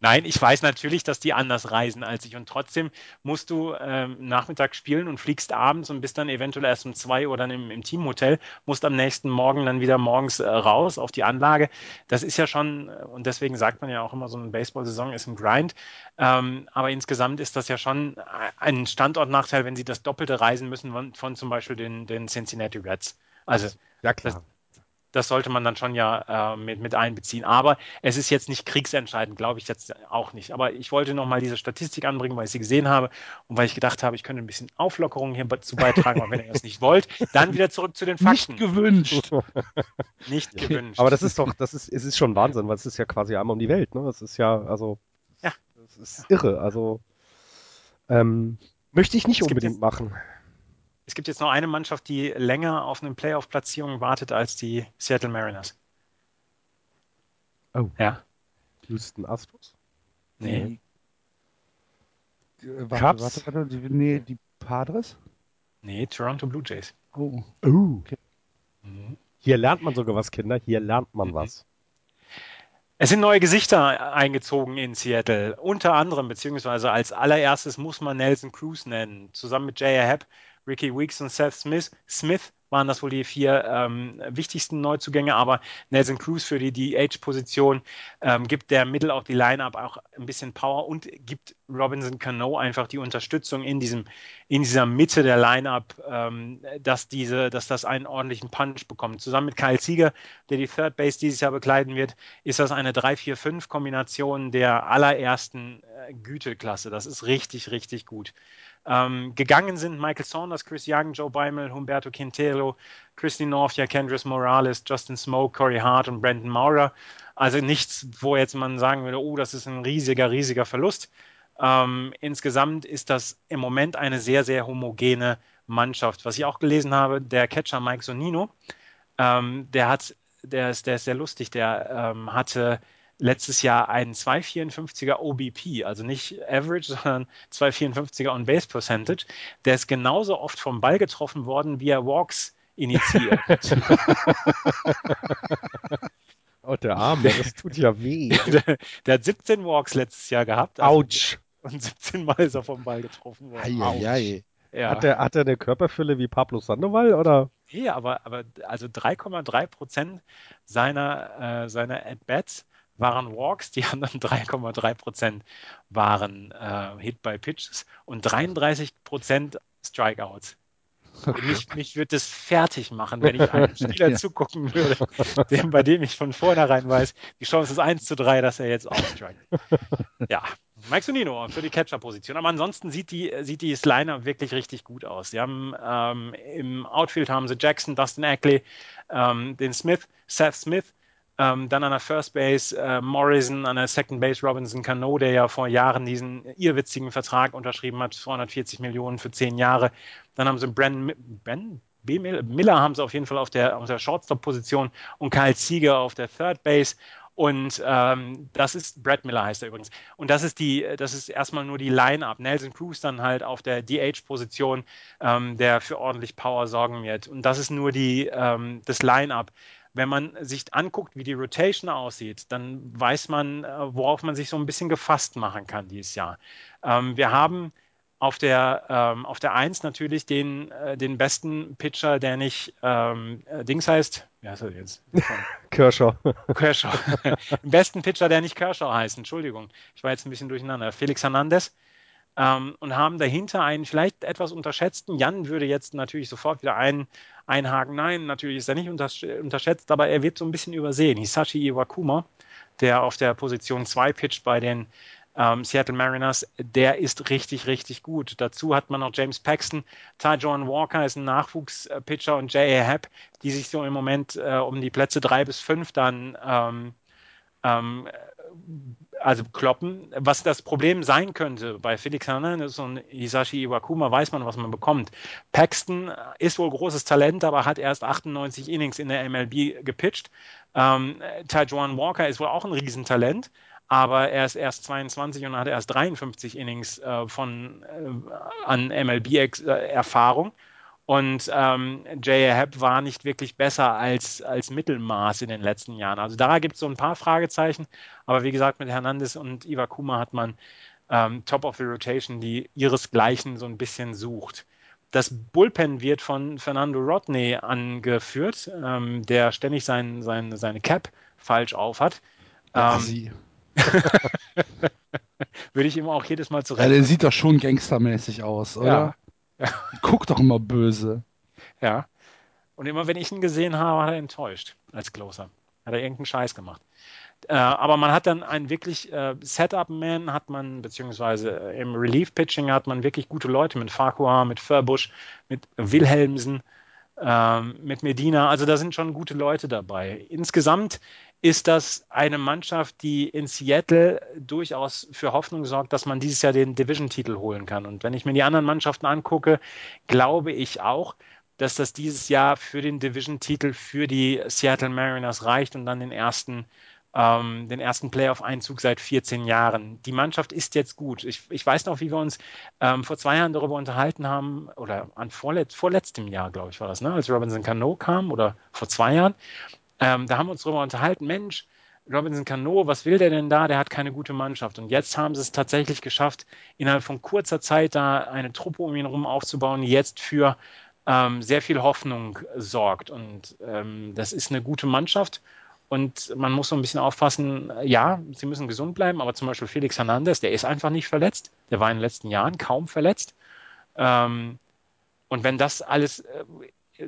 Nein, ich weiß natürlich, dass die anders reisen als ich und trotzdem musst du ähm, Nachmittag spielen und fliegst abends und bist dann eventuell erst um zwei Uhr dann im, im Teamhotel, musst am nächsten Morgen dann wieder morgens äh, raus auf die Anlage. Das ist ja schon, und deswegen sagt man ja auch immer, so eine Baseball-Saison ist ein Grind. Ähm, aber insgesamt ist das ja schon ein Standortnachteil, wenn sie das Doppelte reisen müssen von, von zum Beispiel den, den Cincinnati Reds. Also, ja klar. Das, das sollte man dann schon ja äh, mit, mit einbeziehen. Aber es ist jetzt nicht kriegsentscheidend, glaube ich jetzt auch nicht. Aber ich wollte nochmal diese Statistik anbringen, weil ich sie gesehen habe und weil ich gedacht habe, ich könnte ein bisschen Auflockerung hierzu beitragen. aber wenn ihr das nicht wollt, dann wieder zurück zu den Fakten. Nicht gewünscht. nicht gewünscht. Aber das ist doch, das ist, es ist schon Wahnsinn, weil es ist ja quasi einmal um die Welt. Ne? Das ist ja, also, ja. das ist irre. Also, ähm, möchte ich nicht es unbedingt jetzt, machen. Es gibt jetzt noch eine Mannschaft, die länger auf eine Playoff-Platzierung wartet als die Seattle Mariners. Oh. Ja. Houston Astros? Nee. Die, äh, warte, warte, warte, die, nee, die Padres? Nee, Toronto Blue Jays. Oh. Oh. Okay. Mhm. Hier lernt man sogar was, Kinder. Hier lernt man mhm. was. Es sind neue Gesichter eingezogen in Seattle. Unter anderem, beziehungsweise als allererstes muss man Nelson Cruz nennen. Zusammen mit J.A. Happ, Ricky Weeks und Seth Smith. Smith waren das wohl die vier ähm, wichtigsten Neuzugänge, aber Nelson Cruz für die DH-Position ähm, gibt der Mittel auch die Line-Up auch ein bisschen Power und gibt Robinson Cano einfach die Unterstützung in diesem in dieser Mitte der Line-Up, ähm, dass diese, dass das einen ordentlichen Punch bekommt. Zusammen mit Kyle Sieger, der die Third Base dieses Jahr bekleiden wird, ist das eine 3-4-5-Kombination der allerersten äh, Güteklasse. Das ist richtig, richtig gut. Ähm, gegangen sind Michael Saunders, Chris Young, Joe Beimel, Humberto Quintero, Christy Northia, Kendris Morales, Justin Smoke, Corey Hart und Brandon Maurer. Also nichts, wo jetzt man sagen würde, oh, das ist ein riesiger, riesiger Verlust. Ähm, insgesamt ist das im Moment eine sehr, sehr homogene Mannschaft. Was ich auch gelesen habe, der Catcher Mike Sonino, ähm, der hat, der ist, der ist sehr lustig, der ähm, hatte letztes Jahr einen 254er OBP, also nicht Average, sondern 254er On-Base Percentage. Der ist genauso oft vom Ball getroffen worden, wie er Walks initiiert. oh, der Arme, das tut ja weh. Der, der, hat 17 Walks letztes Jahr gehabt. Also Autsch. Und 17 Mal ist er vom Ball getroffen worden. Ei, ei, ja. Hat er hat er eine Körperfülle wie Pablo Sandoval oder? Nee, aber, aber also 3,3 Prozent seiner, äh, seiner At-Bats waren Walks, die anderen 3,3 Prozent waren äh, Hit by Pitches und 33 Prozent Strikeouts. Mich, mich würde das fertig machen, wenn ich einem Spieler ja. zugucken würde, dem, bei dem ich von vornherein weiß, die Chance ist 1 zu 3, dass er jetzt ausstrikt. Ja, Mike Sonino für die Catcher-Position. Aber ansonsten sieht die, sieht die Sliner wirklich richtig gut aus. Sie haben ähm, im Outfield haben sie Jackson, Dustin Ackley, ähm, den Smith, Seth Smith, ähm, dann an der First Base äh, Morrison, an der Second Base Robinson Cano, der ja vor Jahren diesen irrwitzigen Vertrag unterschrieben hat, 240 Millionen für zehn Jahre. Dann haben sie Brandon, Ben, B. Miller haben sie auf jeden Fall auf der, auf der Shortstop-Position und Kyle Zieger auf der Third Base. Und ähm, das ist, Brad Miller heißt er übrigens. Und das ist die, das ist erstmal nur die Line-Up. Nelson Cruz dann halt auf der DH-Position, ähm, der für ordentlich Power sorgen wird. Und das ist nur die, ähm, das Line-Up wenn man sich anguckt, wie die Rotation aussieht, dann weiß man, äh, worauf man sich so ein bisschen gefasst machen kann dieses Jahr. Ähm, wir haben auf der, ähm, auf der 1 natürlich den, äh, den besten Pitcher, der nicht ähm, äh, Dings heißt. Wie heißt er jetzt? Kershaw. Kershaw. den besten Pitcher, der nicht Kershaw heißt. Entschuldigung. Ich war jetzt ein bisschen durcheinander. Felix Hernandez ähm, und haben dahinter einen vielleicht etwas unterschätzten. Jan würde jetzt natürlich sofort wieder ein, einhaken. Nein, natürlich ist er nicht unterschätzt, aber er wird so ein bisschen übersehen. Hisashi Iwakuma, der auf der Position 2 pitcht bei den ähm, Seattle Mariners, der ist richtig, richtig gut. Dazu hat man noch James Paxton, Ty John Walker ist ein Nachwuchspitcher und J.A. Happ, die sich so im Moment äh, um die Plätze 3 bis 5 dann ähm, ähm, also kloppen. Was das Problem sein könnte bei Felix Hernandez und Hisashi Iwakuma, weiß man, was man bekommt. Paxton ist wohl großes Talent, aber hat erst 98 Innings in der MLB gepitcht. Ähm, Tajuan Walker ist wohl auch ein Riesentalent, aber er ist erst 22 und hat erst 53 Innings äh, von, äh, an MLB-Erfahrung. Äh, und ähm, J.A. Happ war nicht wirklich besser als, als Mittelmaß in den letzten Jahren. Also da gibt es so ein paar Fragezeichen. Aber wie gesagt, mit Hernandez und Iwakuma hat man ähm, Top of the Rotation, die ihresgleichen so ein bisschen sucht. Das Bullpen wird von Fernando Rodney angeführt, ähm, der ständig sein, sein, seine Cap falsch auf hat. Ähm, Würde ich ihm auch jedes Mal zurecht. Ja, der sieht doch schon gangstermäßig aus, oder? Ja. Ja. Guck doch immer böse. Ja. Und immer wenn ich ihn gesehen habe, hat er enttäuscht als Closer. Hat er irgendeinen Scheiß gemacht. Äh, aber man hat dann einen wirklich äh, Setup-Man, hat man, beziehungsweise äh, im Relief-Pitching hat man wirklich gute Leute mit Farquhar, mit Furbush, mit Wilhelmsen, ähm, mit Medina. Also da sind schon gute Leute dabei. Insgesamt ist das eine Mannschaft, die in Seattle durchaus für Hoffnung sorgt, dass man dieses Jahr den Division-Titel holen kann. Und wenn ich mir die anderen Mannschaften angucke, glaube ich auch, dass das dieses Jahr für den Division-Titel für die Seattle Mariners reicht und dann den ersten ähm, den ersten Playoff-Einzug seit 14 Jahren. Die Mannschaft ist jetzt gut. Ich, ich weiß noch, wie wir uns ähm, vor zwei Jahren darüber unterhalten haben, oder an vorletz, vorletztem Jahr, glaube ich, war das, ne? als Robinson Cano kam, oder vor zwei Jahren. Ähm, da haben wir uns darüber unterhalten, Mensch, Robinson Cano, was will der denn da? Der hat keine gute Mannschaft. Und jetzt haben sie es tatsächlich geschafft, innerhalb von kurzer Zeit da eine Truppe um ihn herum aufzubauen, die jetzt für ähm, sehr viel Hoffnung sorgt. Und ähm, das ist eine gute Mannschaft. Und man muss so ein bisschen aufpassen, ja, sie müssen gesund bleiben, aber zum Beispiel Felix Hernandez, der ist einfach nicht verletzt. Der war in den letzten Jahren kaum verletzt. Ähm, und wenn das alles äh,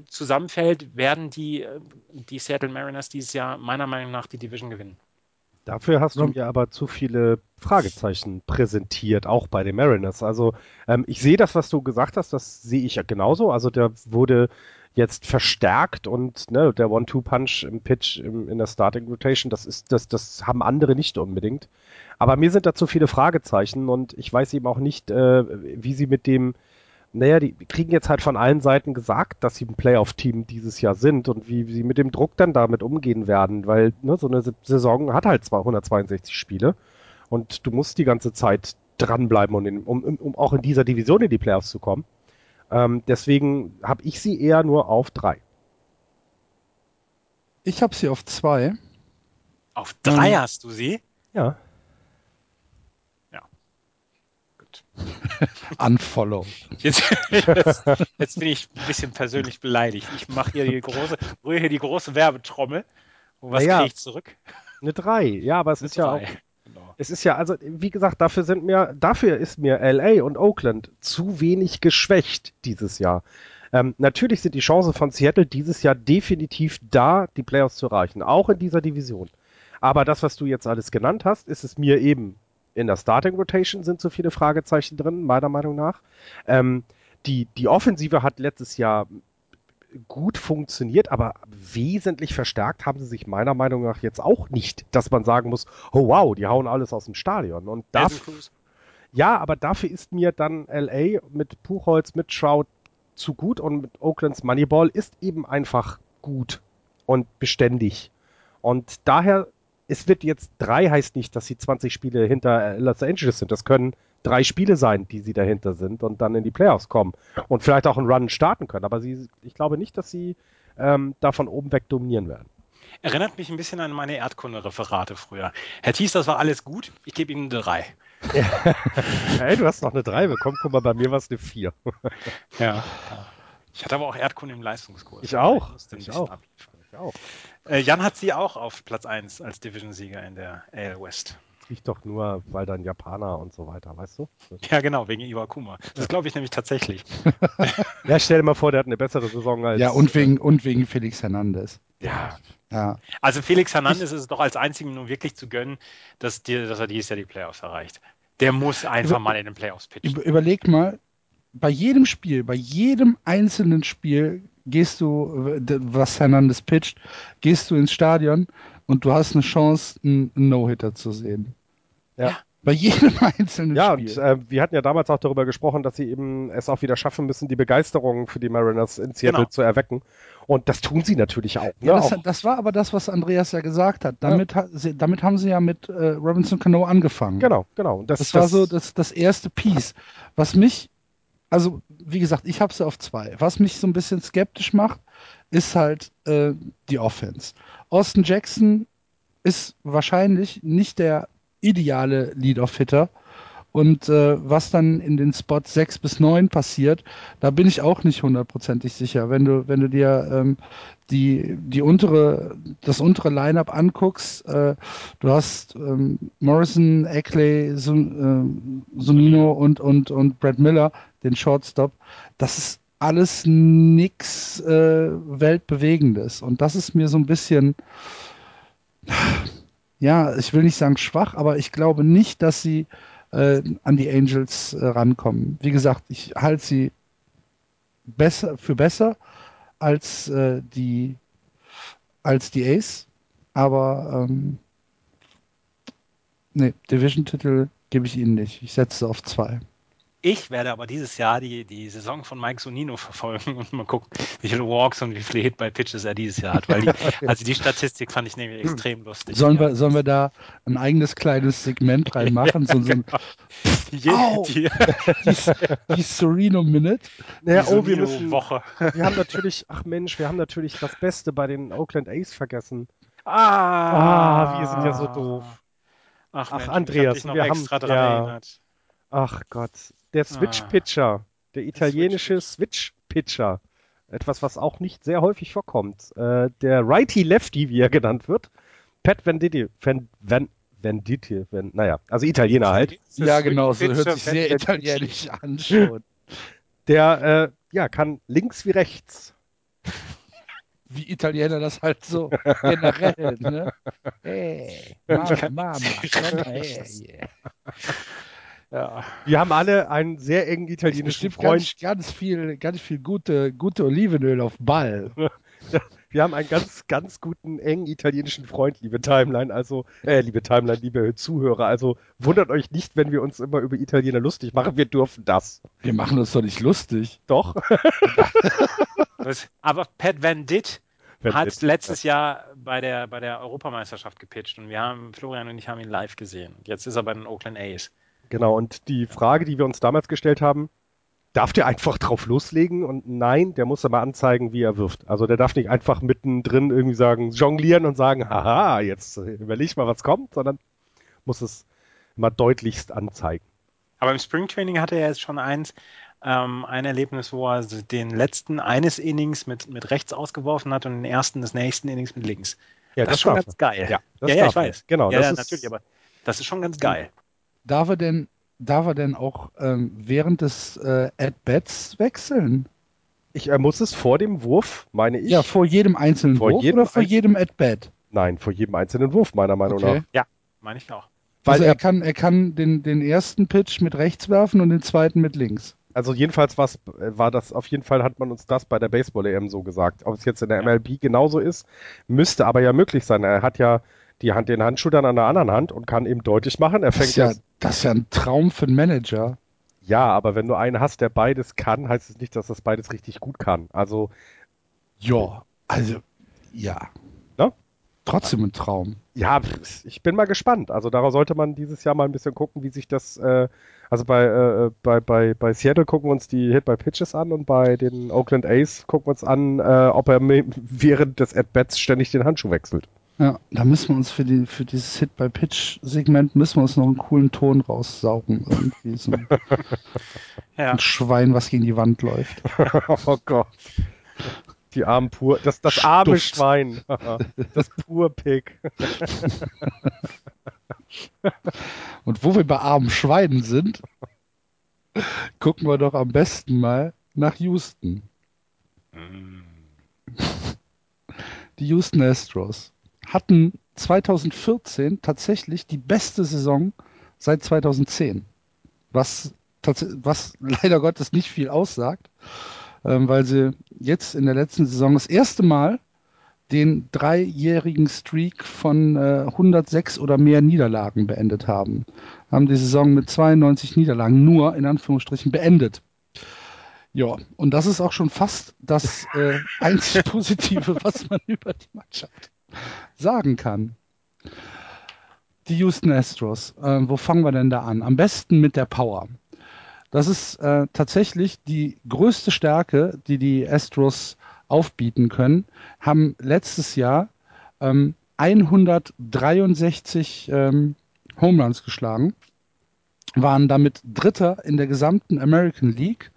zusammenfällt, werden die, äh, die Seattle Mariners dieses Jahr meiner Meinung nach die Division gewinnen. Dafür hast du mir aber zu viele Fragezeichen präsentiert, auch bei den Mariners. Also ähm, ich sehe das, was du gesagt hast, das sehe ich ja genauso. Also der wurde jetzt verstärkt und ne, der One-Two-Punch im Pitch im, in der Starting Rotation, das ist, das, das haben andere nicht unbedingt. Aber mir sind da zu viele Fragezeichen und ich weiß eben auch nicht, äh, wie sie mit dem, naja, die kriegen jetzt halt von allen Seiten gesagt, dass sie ein Playoff-Team dieses Jahr sind und wie sie mit dem Druck dann damit umgehen werden, weil ne, so eine Saison hat halt 262 Spiele und du musst die ganze Zeit dranbleiben, um, um, um auch in dieser Division in die Playoffs zu kommen. Ähm, deswegen habe ich sie eher nur auf drei. Ich habe sie auf zwei. Auf drei hm. hast du sie? Ja. Gut. Unfollow. Jetzt, jetzt, jetzt, bin ich ein bisschen persönlich beleidigt. Ich mache hier die große, rühre hier die große Werbetrommel. Und was naja, kriege ich zurück? Eine drei. Ja, aber es Eine ist drei. ja auch es ist ja, also wie gesagt, dafür sind mir, dafür ist mir LA und Oakland zu wenig geschwächt dieses Jahr. Ähm, natürlich sind die Chancen von Seattle dieses Jahr definitiv da, die Playoffs zu erreichen, auch in dieser Division. Aber das, was du jetzt alles genannt hast, ist es mir eben in der Starting Rotation sind zu viele Fragezeichen drin, meiner Meinung nach. Ähm, die, die Offensive hat letztes Jahr gut funktioniert, aber wesentlich verstärkt haben sie sich meiner Meinung nach jetzt auch nicht, dass man sagen muss, oh wow, die hauen alles aus dem Stadion. Und dafür, ja, aber dafür ist mir dann LA mit Puchholz, mit Shroud zu gut und mit Oaklands Moneyball ist eben einfach gut und beständig. Und daher, es wird jetzt drei heißt nicht, dass sie 20 Spiele hinter Los Angeles sind. Das können drei Spiele sein, die sie dahinter sind und dann in die Playoffs kommen und vielleicht auch einen Run starten können. Aber sie, ich glaube nicht, dass sie ähm, da von oben weg dominieren werden. Erinnert mich ein bisschen an meine Erdkunde-Referate früher. Herr Thies, das war alles gut. Ich gebe Ihnen eine 3. Ja. hey, du hast noch eine 3 bekommen. Guck mal, bei mir war es eine 4. ja. Ich hatte aber auch Erdkunde im Leistungskurs. Ich auch. Ich, auch. ich auch. Äh, Jan hat sie auch auf Platz 1 als Division-Sieger in der AL West fliegt doch nur, weil dann Japaner und so weiter, weißt du? Ja, genau, wegen Iwakuma. Das ja. glaube ich nämlich tatsächlich. ja, stell dir mal vor, der hat eine bessere Saison als. Ja, und wegen, und wegen Felix Hernandez. Ja. ja. Also Felix Hernandez ist es doch als einzigen nur wirklich zu gönnen, dass, die, dass er dieses Jahr die Playoffs erreicht. Der muss einfach Über, mal in den Playoffs pitchen. Überleg mal, bei jedem Spiel, bei jedem einzelnen Spiel gehst du, was Hernandez pitcht, gehst du ins Stadion und du hast eine Chance, einen No-Hitter zu sehen. Ja. Bei jedem einzelnen ja, Spiel. Ja, und äh, wir hatten ja damals auch darüber gesprochen, dass sie eben es auch wieder schaffen müssen, die Begeisterung für die Mariners in Seattle genau. zu erwecken. Und das tun sie natürlich auch. Ne? Ja, das, das, war aber das, was Andreas ja gesagt hat. Damit, ja. ha, damit haben sie ja mit äh, Robinson Cano angefangen. Genau, genau. Das, das war das, so das, das erste Piece. Was mich, also wie gesagt, ich habe sie auf zwei. Was mich so ein bisschen skeptisch macht, ist halt äh, die Offense. Austin Jackson ist wahrscheinlich nicht der ideale Lead-Off-Hitter. Und äh, was dann in den Spots 6 bis 9 passiert, da bin ich auch nicht hundertprozentig sicher. Wenn du, wenn du dir ähm, die, die untere, das untere Line-up anguckst, äh, du hast ähm, Morrison, Eckley, äh, Sunino und, und, und Brad Miller, den Shortstop. Das ist alles nix äh, Weltbewegendes. Und das ist mir so ein bisschen, ja, ich will nicht sagen schwach, aber ich glaube nicht, dass sie äh, an die Angels äh, rankommen. Wie gesagt, ich halte sie besser für besser als äh, die als die Ace, aber ähm, nee, Division-Titel gebe ich ihnen nicht. Ich setze auf zwei. Ich werde aber dieses Jahr die, die Saison von Mike Sonino verfolgen und mal gucken, wie viele Walks und wie viele Hit-by-Pitches er dieses Jahr hat. Weil die, also die Statistik fand ich nämlich extrem lustig. Sollen, ja. wir, sollen wir da ein eigenes kleines Segment reinmachen? Ja, so, so ein, genau. Au! die, die Sereno Minute. Naja, Die oh, wir müssen. Woche. Wir haben natürlich, ach Mensch, wir haben natürlich das Beste bei den Oakland A's vergessen. Ah, Ah, wir sind ja so doof. Ach, Ach, Mensch, Andreas, ich hab dich noch wir haben- extra dran ja. erinnert. Ach Gott. Der Ah. Switch-Pitcher. Der italienische Switch-Pitcher. Etwas, was auch nicht sehr häufig vorkommt. Äh, der Righty-Lefty, wie er genannt wird. Pat Venditti. Van, Van, Venditti. Van, naja, also Italiener halt. Ja, genau, so hört sich sehr italienisch an schon. Der, äh, ja, kann links wie rechts. Wie Italiener das halt so generell, ne? Hey, Mama, Mama, mal her hier. Ja. Wir haben alle einen sehr engen italienischen Freund. ganz, ganz viel, ganz viel gute, gute Olivenöl auf Ball. Wir haben einen ganz, ganz guten, engen italienischen Freund, liebe Timeline, also, äh, liebe Timeline, liebe Zuhörer. Also wundert euch nicht, wenn wir uns immer über Italiener lustig machen. Wir dürfen das. Wir machen uns doch nicht lustig. Doch. Aber Pat Van Ditt Van hat Ditt, letztes Jahr bei der, bei der Europameisterschaft gepitcht und wir haben, Florian und ich haben ihn live gesehen. Und jetzt ist er bei den Oakland A's. Genau, und die Frage, die wir uns damals gestellt haben, darf der einfach drauf loslegen? Und nein, der muss aber anzeigen, wie er wirft. Also der darf nicht einfach mittendrin irgendwie sagen, jonglieren und sagen, haha, jetzt äh, überleg mal, was kommt, sondern muss es mal deutlichst anzeigen. Aber im Springtraining hatte er jetzt schon eins, ähm, ein Erlebnis, wo er den letzten eines Innings mit, mit rechts ausgeworfen hat und den ersten des nächsten Innings mit links. Ja, das, ist schon ganz er. geil. Ja, das ja, ja ich weiß. Genau, ja, das ja, ist- natürlich, aber das ist schon ganz geil. Darf er denn, darf er denn auch ähm, während des äh, At-Bats wechseln? Ich, er muss es vor dem Wurf, meine ich. Ja, vor jedem einzelnen Vor Wurf jedem oder vor jedem At-Bat? Nein, vor jedem einzelnen Wurf, meiner Meinung Okay. nach. Meine ich auch. Weil also er er- kann, er kann den, den ersten Pitch mit rechts werfen und den zweiten mit links. Also jedenfalls war's, äh, war das, auf jeden Fall hat man uns das bei der Baseball-EM so gesagt. Ob es jetzt in der Ja. MLB genauso ist, müsste aber ja möglich sein. Er hat ja die Hand, den Handschuh dann an der anderen Hand und kann eben deutlich machen. Er Das fängt ist, ja, das, das ist ja ein Traum für einen Manager. ja, aber wenn du einen hast, der beides kann, heißt es nicht, dass das beides richtig gut kann. Also, Ja, also, ja. Ne? Trotzdem ein Traum. ja, ich bin mal gespannt. Also darauf sollte man dieses Jahr mal ein bisschen gucken, wie sich das, äh, also bei, äh, bei, bei, bei Seattle gucken wir uns die Hit-by-Pitches an und bei den Oakland A's gucken wir uns an, äh, ob er während des At-Bats ständig den Handschuh wechselt. Ja, da müssen wir uns für, die, für dieses Hit-by-Pitch-Segment müssen wir uns noch einen coolen Ton raussaugen. Irgendwie so ein, Ja. ein Schwein, was gegen die Wand läuft. oh Gott. Die armen pur, das, das arme Stuft. Schwein. das pur Pig. Und wo wir bei armen Schweinen sind, gucken wir doch am besten mal nach Houston. Die Houston Astros hatten 2014 tatsächlich die beste Saison seit 2010. Was, was leider Gottes nicht viel aussagt, ähm, weil sie jetzt in der letzten Saison das erste Mal den dreijährigen Streak von äh, 106 oder mehr Niederlagen beendet haben. Haben die Saison mit 92 Niederlagen nur in Anführungsstrichen beendet. Ja, und das ist auch schon fast das äh, einzig Positive, was man über die Mannschaft sagen kann. Die Houston Astros, äh, wo fangen wir denn da an? Am besten mit der Power. Das ist äh, tatsächlich die größte Stärke, die die Astros aufbieten können, haben letztes Jahr ähm, 163 ähm, Home Runs geschlagen, waren damit Dritter in der gesamten American League.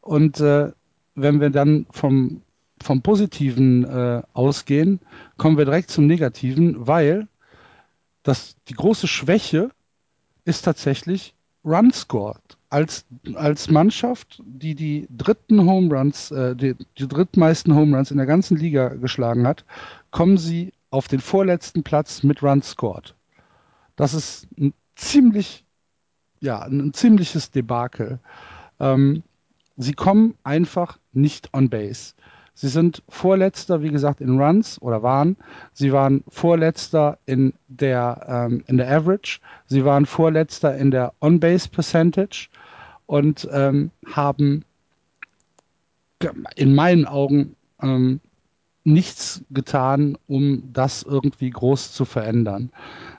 Und äh, wenn wir dann vom, vom Positiven äh, ausgehen, kommen wir direkt zum Negativen, weil das, die große Schwäche ist tatsächlich Run scored. als, als Mannschaft, die die dritten Home Runs, äh, die, die drittmeisten Home Runs in der ganzen Liga geschlagen hat, kommen sie auf den vorletzten Platz mit Runs scored. Das ist ein ziemlich, ja, ein ziemliches Debakel. Ähm, sie kommen einfach nicht on base. Sie sind Vorletzter, wie gesagt, in Runs oder waren. Sie waren Vorletzter in der, ähm, in der Average. Sie waren Vorletzter in der On-Base Percentage und ähm, haben in meinen Augen ähm, nichts getan, um das irgendwie groß zu verändern.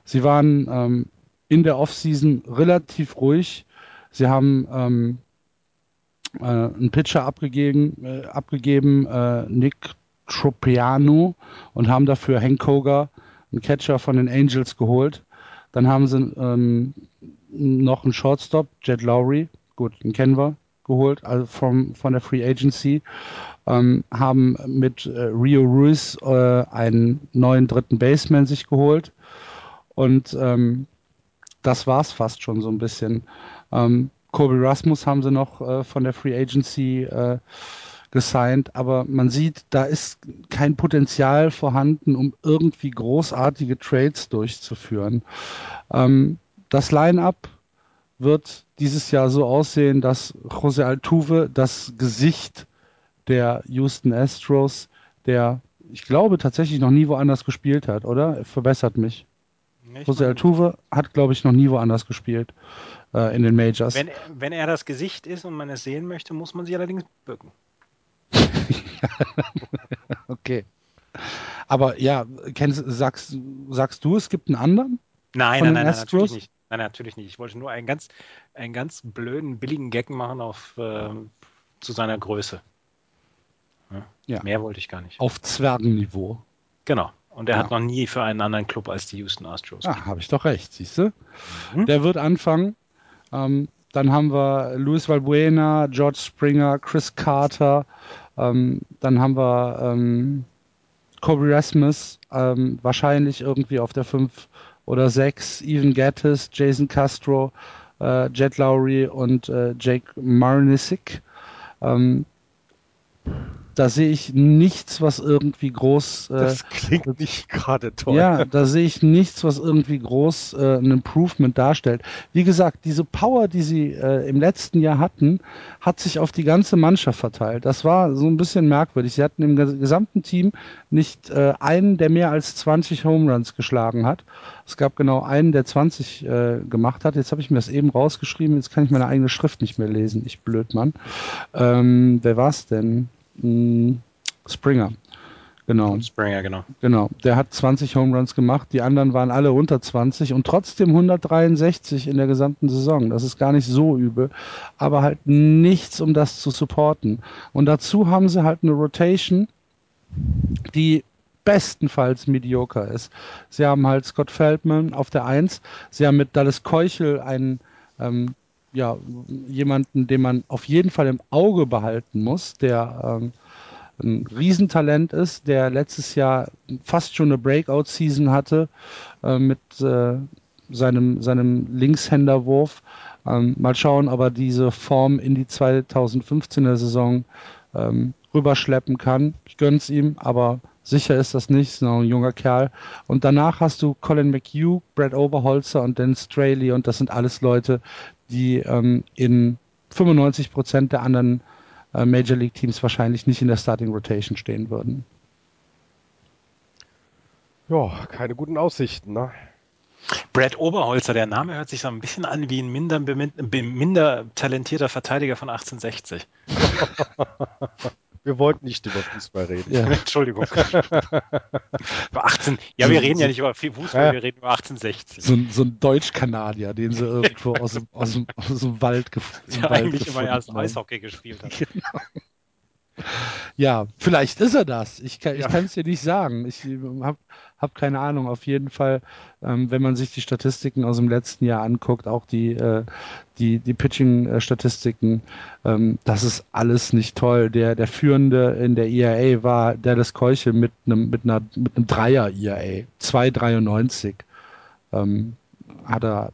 Sie waren ähm, in der Offseason relativ ruhig. Sie haben ähm, äh, einen Pitcher abgegeben, äh, abgegeben äh, Nick Tropiano, und haben dafür Hank Koga, einen Catcher von den Angels, geholt. Dann haben sie ähm, noch einen Shortstop, Jet Lowry, gut, den kennen wir, geholt, also vom, von der Free Agency. Ähm, haben mit äh, Rio Ruiz äh, einen neuen dritten Baseman sich geholt. Und ähm, das es fast schon so ein bisschen. Ähm, Kobe Rasmus haben sie noch äh, von der Free Agency äh, gesigned, aber man sieht, da ist kein Potenzial vorhanden, um irgendwie großartige Trades durchzuführen. Ähm, das Line-up wird dieses Jahr so aussehen, dass Jose Altuve das Gesicht der Houston Astros, der ich glaube tatsächlich noch nie woanders gespielt hat, oder? Verbessert mich. Jose Altuve hat, glaube ich, noch nie woanders gespielt äh, in den Majors. Wenn, wenn er das Gesicht ist und man es sehen möchte, muss man sich allerdings bücken. okay. Aber ja, kennst, sagst, sagst du, es gibt einen anderen? Nein, nein, nein, nein, natürlich nicht. Nein, natürlich nicht. Ich wollte nur einen ganz, einen ganz blöden, billigen Gag machen auf, äh, zu seiner Größe. Ja, ja. Mehr wollte ich gar nicht. Auf Zwergenniveau. Genau. Und er ja. hat noch nie für einen anderen Club als die Houston Astros. Ah, habe ich doch recht, siehst du? Mhm. Der wird anfangen ähm, dann haben wir Luis Valbuena, George Springer, Chris Carter. Ähm, dann haben wir ähm, Kobe Rasmus, ähm, wahrscheinlich irgendwie auf der 5 oder 6. Evan Gattis, Jason Castro, äh, Jet Lowry und äh, Jake Marnisic. Ähm, da sehe ich nichts, was irgendwie groß. Äh, das klingt nicht gerade toll. Ja, da sehe ich nichts, was irgendwie groß äh, ein Improvement darstellt. Wie gesagt, diese Power, die sie äh, im letzten Jahr hatten, hat sich auf die ganze Mannschaft verteilt. Das war so ein bisschen merkwürdig. Sie hatten im gesamten Team nicht äh, einen, der mehr als 20 Home Runs geschlagen hat. Es gab genau einen, der 20 äh, gemacht hat. Jetzt habe ich mir das eben rausgeschrieben. Jetzt kann ich meine eigene Schrift nicht mehr lesen. Ich blöd, Mann. Ähm, wer war's denn? Springer. Genau. Springer, genau. Genau. Der hat 20 Home Runs gemacht, die anderen waren alle unter 20 und trotzdem 163 in der gesamten Saison. Das ist gar nicht so übel, aber halt nichts, um das zu supporten. Und dazu haben sie halt eine Rotation, die bestenfalls mediocre ist. Sie haben halt Scott Feldman auf der 1, sie haben mit Dallas Keuchel einen ähm, ja, jemanden, den man auf jeden Fall im Auge behalten muss, der ähm, ein Riesentalent ist, der letztes Jahr fast schon eine Breakout-Season hatte äh, mit äh, seinem, seinem Linkshänderwurf. Ähm, mal schauen, ob er diese Form in die 2015er Saison ähm, rüberschleppen kann. Ich gönn's ihm, aber sicher ist das nicht. Ist noch ein junger Kerl. Und danach hast du Colin McHugh, Brad Oberholzer und Dan Straley und das sind alles Leute, die ähm, in 95 Prozent der anderen äh, Major League Teams wahrscheinlich nicht in der Starting Rotation stehen würden. Ja, keine guten Aussichten, ne? Brad Oberholzer, der Name hört sich so ein bisschen an wie ein minder, minder talentierter Verteidiger von 1860. Wir wollten nicht über Fußball reden. Ja. Entschuldigung. über 18, ja, wir reden ja nicht über Fußball, ja. wir reden über 1860. So, so ein Deutsch-Kanadier, den sie irgendwo aus dem, aus dem, aus dem Wald gefunden haben. Der eigentlich immer erst Eishockey gespielt hat. Genau. Ja, vielleicht ist er das. Ich kann es ja. dir nicht sagen. Ich habe hab keine Ahnung. Auf jeden Fall, ähm, wenn man sich die Statistiken aus dem letzten Jahr anguckt, auch die, äh, die, die Pitching-Statistiken, ähm, das ist alles nicht toll. Der, der Führende in der IAA war Dallas Keuchel mit einem mit einer mit einem Dreier IAA, 2,93. Ähm, hat er,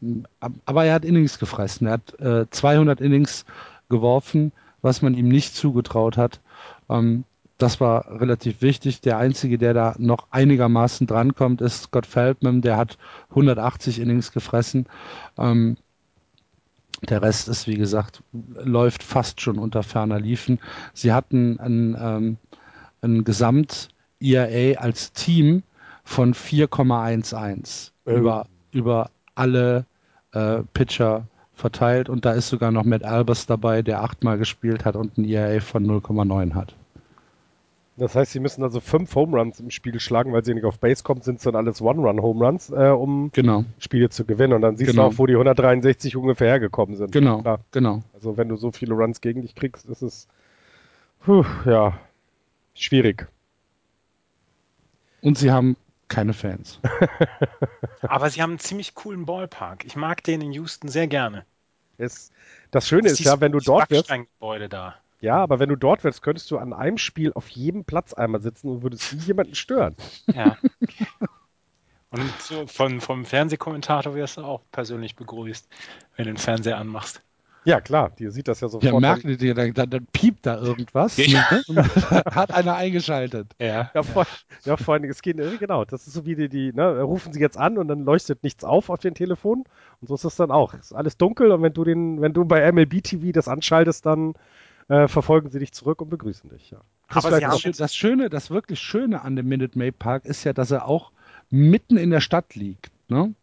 aber er hat Innings gefressen. Er hat äh, 200 Innings geworfen, was man ihm nicht zugetraut hat. Ähm, das war relativ wichtig. Der einzige, der da noch einigermaßen drankommt, ist Scott Feldman. Der hat 180 Innings gefressen. Ähm, der Rest ist, wie gesagt, läuft fast schon unter ferner Liefen. Sie hatten ein, ähm, ein Gesamt-IRA als Team von 4,11 oh. über, über alle äh, Pitcher verteilt und da ist sogar noch Matt Albers dabei, der achtmal gespielt hat und ein ERA von 0,9 hat. Das heißt, sie müssen also fünf Home Runs im Spiel schlagen, weil sie nicht auf Base kommen, sind es dann alles One-Run-Home Runs, äh, um genau. Spiele zu gewinnen. Und dann siehst genau. du auch, wo die 163 ungefähr hergekommen sind. Genau, Klar. genau. Also wenn du so viele Runs gegen dich kriegst, ist es puh, ja schwierig. Und sie haben keine Fans. Aber sie haben einen ziemlich coolen Ballpark. Ich mag den in Houston sehr gerne. Es, das Schöne das ist ja, wenn du dort wirst. da. Ja, aber wenn du dort wärst, könntest du an einem Spiel auf jedem Platz einmal sitzen und würdest nie jemanden stören. Ja. Und so von, vom Fernsehkommentator wirst du auch persönlich begrüßt, wenn du den Fernseher anmachst. Ja, klar, die sieht das ja sofort. Ja, merkt ihr, dann, dann, dann, piept da irgendwas. Ja. Hat einer eingeschaltet. Ja, ja, vor, ja, vor allem, es geht, genau, das ist so wie die, die ne, rufen sie jetzt an und dann leuchtet nichts auf auf dem Telefon. Und so ist es dann auch. Es ist alles dunkel und wenn du den, wenn du bei MLB TV das anschaltest, dann äh, verfolgen sie dich zurück und begrüßen dich, ja. Das, Aber das, das Schöne, das wirklich Schöne an dem Minute Maid Park ist ja, dass er auch mitten in der Stadt liegt. Ne?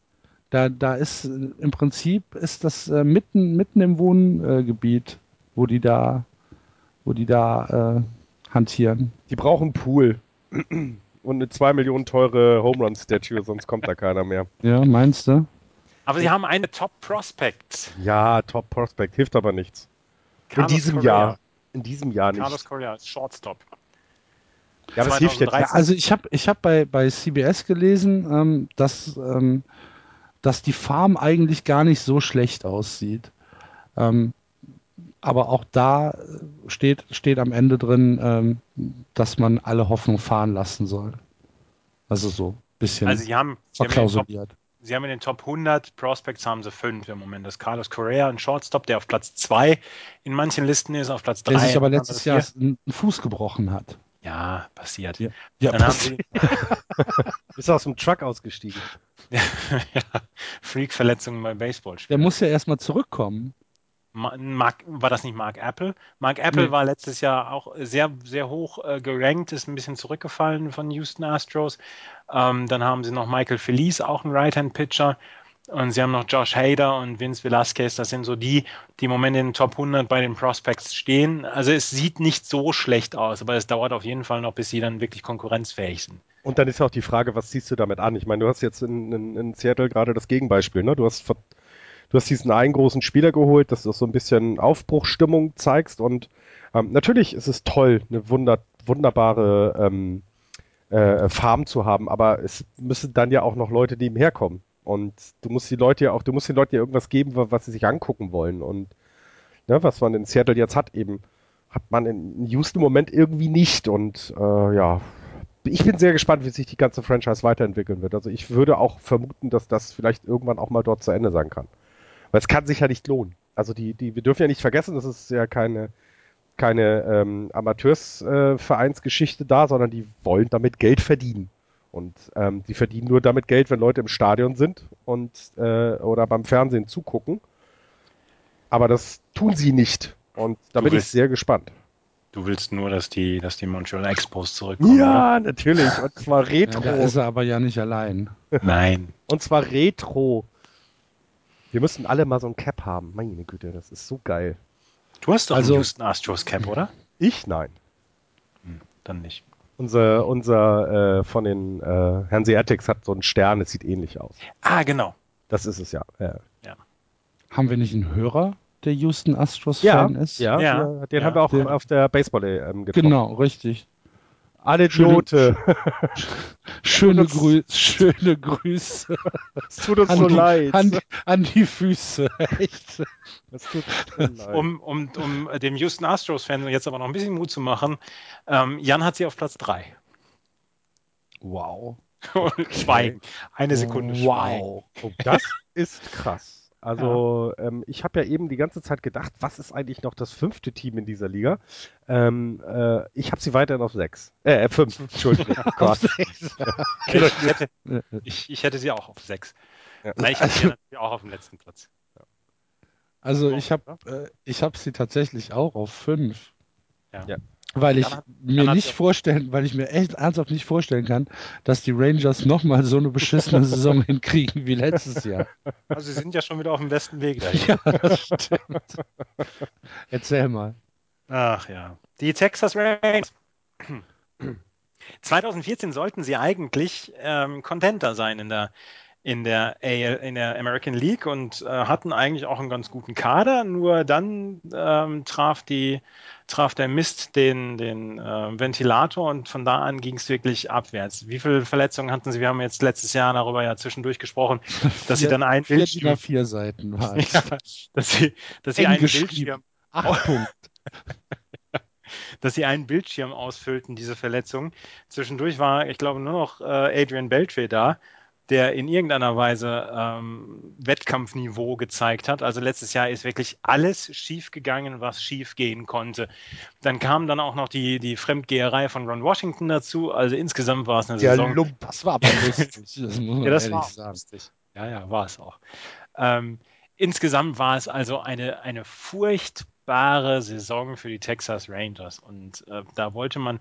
Da, da ist äh, im Prinzip ist das äh, mitten, mitten im Wohngebiet, wo die da, wo die da äh, hantieren. Die brauchen Pool. Und eine 2 Millionen teure Home Run Statue, sonst kommt da keiner mehr. Ja, meinst du? Aber sie haben eine Top Prospect. Ja, Top Prospect, hilft aber nichts. Carlos in diesem Correa. Jahr. In diesem Jahr nicht. Carlos Correa, Shortstop. Ja, aber es hilft jetzt. Ja, also ich habe ich hab bei, bei CBS gelesen, ähm, dass ähm, dass die Farm eigentlich gar nicht so schlecht aussieht. Ähm, aber auch da steht, steht am Ende drin, ähm, dass man alle Hoffnung fahren lassen soll. Also so ein bisschen also sie haben, verklausuliert. Haben sie haben in den Top 100 Prospects haben sie fünf im Moment. Das ist Carlos Correa, ein Shortstop, der auf Platz 2 in manchen Listen ist, auf Platz 3. Der sich aber letztes Jahr einen Fuß gebrochen hat. Ja, passiert. Ja, ja Dann passiert. Bist aus dem Truck ausgestiegen. ja, Freak-Verletzungen beim Baseball. Der muss ja erstmal zurückkommen. Mark, war das nicht Mark Apple? Mark Apple nee. war letztes Jahr auch sehr, sehr hoch äh, gerankt, ist ein bisschen zurückgefallen von Houston Astros. Ähm, dann haben sie noch Michael Felice, auch ein Right-Hand-Pitcher. Und sie haben noch Josh Hader und Vince Velasquez. Das sind so die, die im Moment in den Top 100 bei den Prospects stehen. Also es sieht nicht so schlecht aus, aber es dauert auf jeden Fall noch, bis sie dann wirklich konkurrenzfähig sind. Und dann ist auch die Frage, was ziehst du damit an? Ich meine, du hast jetzt in, in, in Seattle gerade das Gegenbeispiel. Ne? Du, hast, du hast diesen einen großen Spieler geholt, dass du so ein bisschen Aufbruchstimmung zeigst. Und ähm, natürlich ist es toll, eine wunder, wunderbare ähm, äh, Farm zu haben, aber es müssen dann ja auch noch Leute nebenher kommen. Und du musst die Leute ja auch, du musst den Leuten ja irgendwas geben, was sie sich angucken wollen. Und ne, was man in Seattle jetzt hat, eben, hat man in Houston im Moment irgendwie nicht. Und äh, ja, ich bin sehr gespannt, wie sich die ganze Franchise weiterentwickeln wird. Also ich würde auch vermuten, dass das vielleicht irgendwann auch mal dort zu Ende sein kann. Weil es kann sich ja nicht lohnen. Also die, die, wir dürfen ja nicht vergessen, das ist ja keine, keine ähm, Amateursvereinsgeschichte äh, da, sondern die wollen damit Geld verdienen. Und ähm, die verdienen nur damit Geld, wenn Leute im Stadion sind und äh, oder beim Fernsehen zugucken. Aber das tun sie nicht. Und da du bin willst, ich sehr gespannt. Du willst nur, dass die, dass die Montreal Expos zurückkommen. Ja, oder? natürlich. Und zwar retro. Ja, da ist er aber ja nicht allein. Nein. Und zwar retro. Wir müssen alle mal so ein Cap haben. Meine Güte, das ist so geil. Du hast doch also, einen Houston Astros Cap, oder? Ich nein. Hm, dann nicht. Unser, unser äh, von den äh, Hanseatics hat so einen Stern, es sieht ähnlich aus. Ah, genau. Das ist es ja. ja. ja. Haben wir nicht einen Hörer, der Houston Astros Fan ja, ist? Ja, ja. den ja. haben wir auch den, auf der Baseball-EM getroffen. Genau, richtig. Anekdote. Schöne, Grü schöne Grüße. Es tut uns an so die, leid. An, an, die Füße, echt. Das tut uns leid. Um, um, um dem Houston Astros-Fan jetzt aber noch ein bisschen Mut zu machen, ähm, Jan hat sie auf Platz 3. Wow. Schweigen. Eine Sekunde Wow. Oh, das? ist krass. Also ja. ähm, ich habe ja eben die ganze Zeit gedacht, was ist eigentlich noch das fünfte Team in dieser Liga? Ähm, äh, ich habe sie weiterhin auf sechs. Äh, fünf, Entschuldigung. Gott. ich, hätte, ich, ich, hätte sie auch auf sechs. Ja. Nein, ich habe sie natürlich auch auf dem letzten Platz. Also ich habe äh, ich hab sie tatsächlich auch auf fünf. Ja. Weil ich mir nicht vorstellen, weil ich mir echt ernsthaft nicht vorstellen kann, dass die Rangers nochmal so eine beschissene Saison hinkriegen wie letztes Jahr. Also sie sind ja schon wieder auf dem besten Weg dahin. Ja, das stimmt. Erzähl mal. Ach ja. Die Texas Rangers. 2014 sollten sie eigentlich ähm, Contenter sein in der in der, AL, in der American League und äh, hatten eigentlich auch einen ganz guten Kader, nur dann ähm, traf, die, traf der Mist den, den äh, Ventilator und von da an ging es wirklich abwärts. Wie viele Verletzungen hatten sie? Wir haben jetzt letztes Jahr darüber ja zwischendurch gesprochen, dass vier, sie dann ein vier Bildschirm... vier Seiten waren ja, dass sie, dass sie einen Bildschirm... Acht Punkte. dass sie einen Bildschirm ausfüllten, diese Verletzungen. Zwischendurch war, ich glaube, nur noch äh, Adrian Beltre da der in irgendeiner Weise ähm, Wettkampfniveau gezeigt hat. Also letztes Jahr ist wirklich alles schief gegangen, was schief gehen konnte. Dann kam dann auch noch die, die Fremdgeherei von Ron Washington dazu. Also insgesamt war es eine Der Saison. Lump, das war aber lustig. Das muss man ja, das war sagen. lustig. Ja, ja, war es auch. Ähm, insgesamt war es also eine, eine furchtbare Saison für die Texas Rangers. Und äh, da wollte man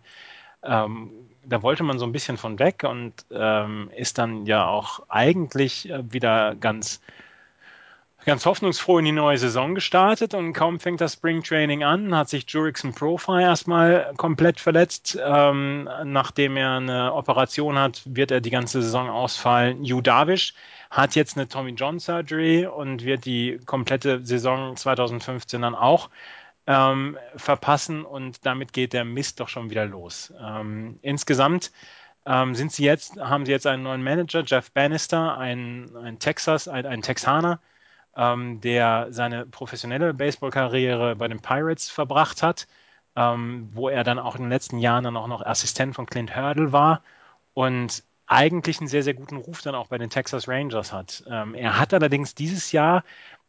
ähm, da wollte man so ein bisschen von weg und ähm, ist dann ja auch eigentlich äh, wieder ganz, ganz hoffnungsfroh in die neue Saison gestartet und kaum fängt das Spring Training an, hat sich Jurickson Profi erstmal komplett verletzt. Ähm, nachdem er eine Operation hat, wird er die ganze Saison ausfallen. Yu Darvish hat jetzt eine Tommy John Surgery und wird die komplette Saison 2015 dann auch ähm, verpassen und damit geht der Mist doch schon wieder los. Ähm, insgesamt ähm, sind sie jetzt, haben sie jetzt einen neuen Manager, Jeff Bannister, ein, ein Texas, ein, ein Texaner, ähm, der seine professionelle Baseballkarriere bei den Pirates verbracht hat, ähm, wo er dann auch in den letzten Jahren dann auch noch Assistent von Clint Hurdle war und eigentlich einen sehr, sehr guten Ruf dann auch bei den Texas Rangers hat. Ähm, er hat allerdings dieses Jahr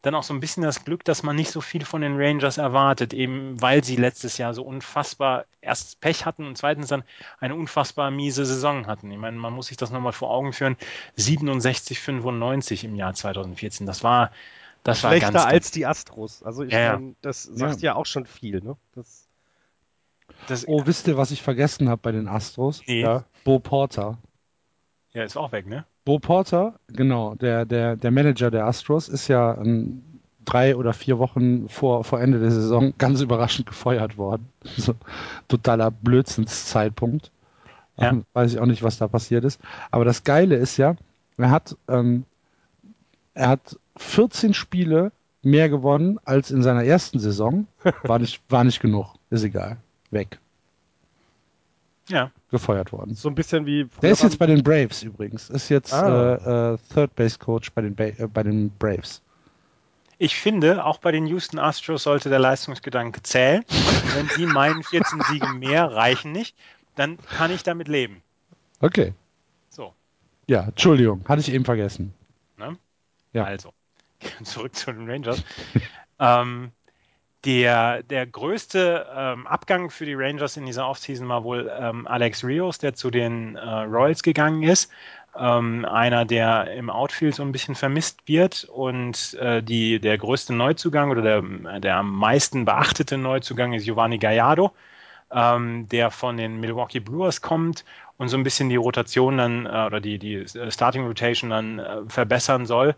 dann auch so ein bisschen das Glück, dass man nicht so viel von den Rangers erwartet, eben weil sie letztes Jahr so unfassbar erst Pech hatten und zweitens dann eine unfassbar miese Saison hatten. Ich meine, man muss sich das nochmal vor Augen führen. 67, 95 im Jahr 2014. Das war, das war Schlechter ganz, als die Astros. Also ich ja, meine, das sagt ja. ja. auch schon viel, ne? Das, das, oh, wisst ihr, was ich vergessen habe bei den Astros? Nee. Ja. Bo Porter. Ja, ist auch weg, ne? Bo Porter, genau, der, der, der Manager der Astros, ist ja ähm, drei oder vier Wochen vor, vor Ende der Saison ganz überraschend gefeuert worden. So, totaler Blödsinnszeitpunkt. Ja. Ähm, weiß ich auch nicht, was da passiert ist. Aber das Geile ist ja, er hat, ähm, er hat 14 Spiele mehr gewonnen als in seiner ersten Saison. War nicht, war nicht genug. Ist egal. Weg. Ja. Gefeuert worden. So ein bisschen wie. Der ist jetzt bei den Braves übrigens. Ist jetzt ah. äh, äh, Third Base Coach bei den, ba äh, bei den Braves. Ich finde, auch bei den Houston Astros sollte der Leistungsgedanke zählen. Wenn die meinen 14 Siege mehr reichen nicht, dann kann ich damit leben. Okay. So. Ja, Entschuldigung, hatte ich eben vergessen. Ne? Ja. Also, zurück zu den Rangers. ähm, der, der größte ähm, Abgang für die Rangers in dieser Offseason war wohl ähm, Alex Rios, der zu den äh, Royals gegangen ist. Ähm, einer, der im Outfield so ein bisschen vermisst wird. Und äh, die, der größte Neuzugang oder der, der am meisten beachtete Neuzugang ist Giovanni Gallardo, ähm, der von den Milwaukee Brewers kommt und so ein bisschen die Rotation dann äh, oder die, die Starting Rotation dann äh, verbessern soll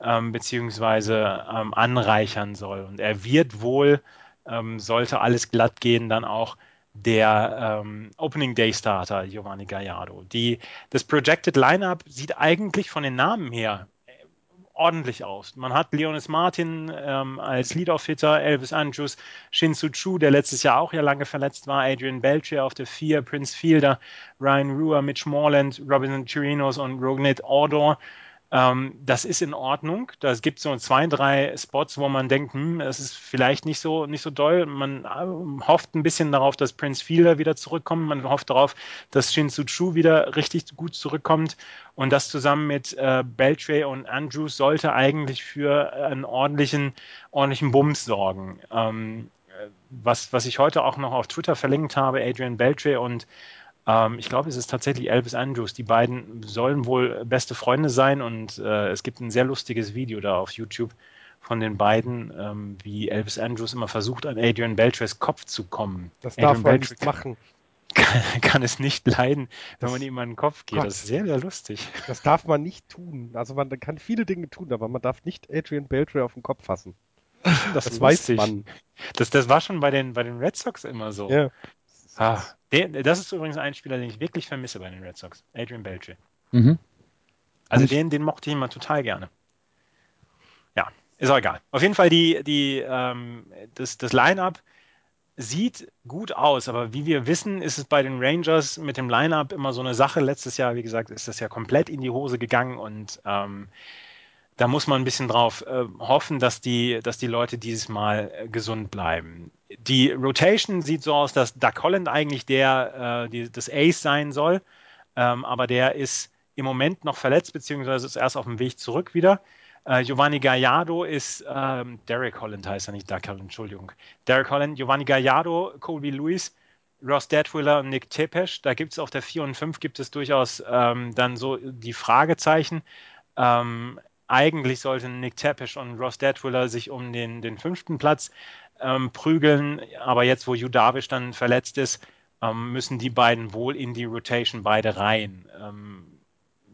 ähm, beziehungsweise ähm, anreichern soll. Und er wird wohl, ähm, sollte alles glatt gehen, dann auch der ähm, Opening Day Starter Giovanni Gallardo. Die, das Projected Lineup sieht eigentlich von den Namen her äh, ordentlich aus. Man hat Leonis Martin ähm, als Leadoff-Hitter, Elvis Andrews, Shinsu Chu, der letztes Jahr auch ja lange verletzt war, Adrian Belcher auf der 4, Prince Fielder, Ryan Ruhr, Mitch Morland, Robinson Chirinos und Rognit Ordor Ähm, das ist in Ordnung. Da gibt so zwei, drei Spots, wo man denkt, hm, das ist vielleicht nicht so, nicht so doll. Man äh, hofft ein bisschen darauf, dass Prince Fielder wieder zurückkommt. Man hofft darauf, dass Shinsu Chu wieder richtig gut zurückkommt. Und das zusammen mit äh, Beltray und Andrews sollte eigentlich für einen ordentlichen, ordentlichen Bums sorgen. Ähm, äh, was, was ich heute auch noch auf Twitter verlinkt habe, Adrian Beltray und ähm, ich glaube, es ist tatsächlich Elvis Andrews. Die beiden sollen wohl beste Freunde sein und äh, es gibt ein sehr lustiges Video da auf YouTube von den beiden, ähm, wie Elvis Andrews immer versucht, an Adrian Beltres Kopf zu kommen. Das Adrian darf man nicht machen. Kann, kann, es nicht leiden, wenn das, man ihm an den Kopf geht. Gott, das ist sehr, sehr lustig. Das darf man nicht tun. Also man kann viele Dinge tun, aber man darf nicht Adrian Beltre auf den Kopf fassen. Das, das weiß man. Das, das war schon bei den, bei den Red Sox immer so. Ja. Ah, der, das ist übrigens ein Spieler, den ich wirklich vermisse bei den Red Sox. Adrian Belche. Mhm. Also den, den mochte ich immer total gerne. Ja, ist auch egal. Auf jeden Fall die, die, ähm, das, das Line-Up sieht gut aus, aber wie wir wissen, ist es bei den Rangers mit dem Line-Up immer so eine Sache. Letztes Jahr, wie gesagt, ist das ja komplett in die Hose gegangen und ähm, da muss man ein bisschen drauf äh, hoffen, dass die, dass die Leute dieses Mal äh, gesund bleiben. Die Rotation sieht so aus, dass Doug Holland eigentlich der äh, die, das Ace sein soll, ähm, aber der ist im Moment noch verletzt, beziehungsweise ist erst auf dem Weg zurück wieder. Äh, Giovanni Gallardo ist, ähm, Derek Holland heißt er nicht, Doug Holland, Entschuldigung. Derek Holland, Giovanni Gallardo, Colby Lewis, Ross Detwiller und Nick Tepesch. Da gibt es auf der 4 und 5 gibt es durchaus ähm, dann so die Fragezeichen. Ähm, eigentlich sollten Nick Tepisch und Ross Detwiller sich um den, den fünften Platz ähm, prügeln, aber jetzt, wo Judavish dann verletzt ist, ähm, müssen die beiden wohl in die Rotation beide rein. Ähm,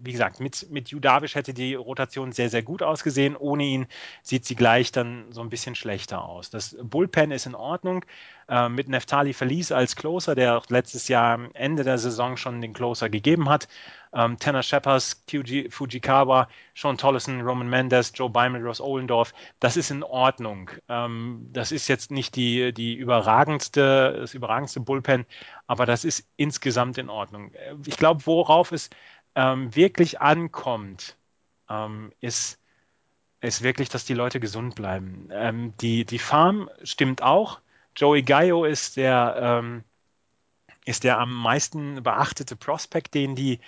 wie gesagt, mit, mit Judavish hätte die Rotation sehr, sehr gut ausgesehen. Ohne ihn sieht sie gleich dann so ein bisschen schlechter aus. Das Bullpen ist in Ordnung. Äh, mit Neftali Verlies als Closer, der auch letztes Jahr Ende der Saison schon den Closer gegeben hat. Ähm, Tanner Sheppers, QG, Fujikawa, Sean Tollison, Roman Mendes, Joe Beimel, Ross Ohlendorf. Das ist in Ordnung. Ähm, das ist jetzt nicht die, die überragendste, das überragendste Bullpen, aber das ist insgesamt in Ordnung. Ich glaube, worauf es ähm, wirklich ankommt, ähm, ist, ist wirklich, dass die Leute gesund bleiben. Ähm, die, die Farm stimmt auch. Joey Gallo ist der, ähm, ist der am meisten beachtete Prospect, den die,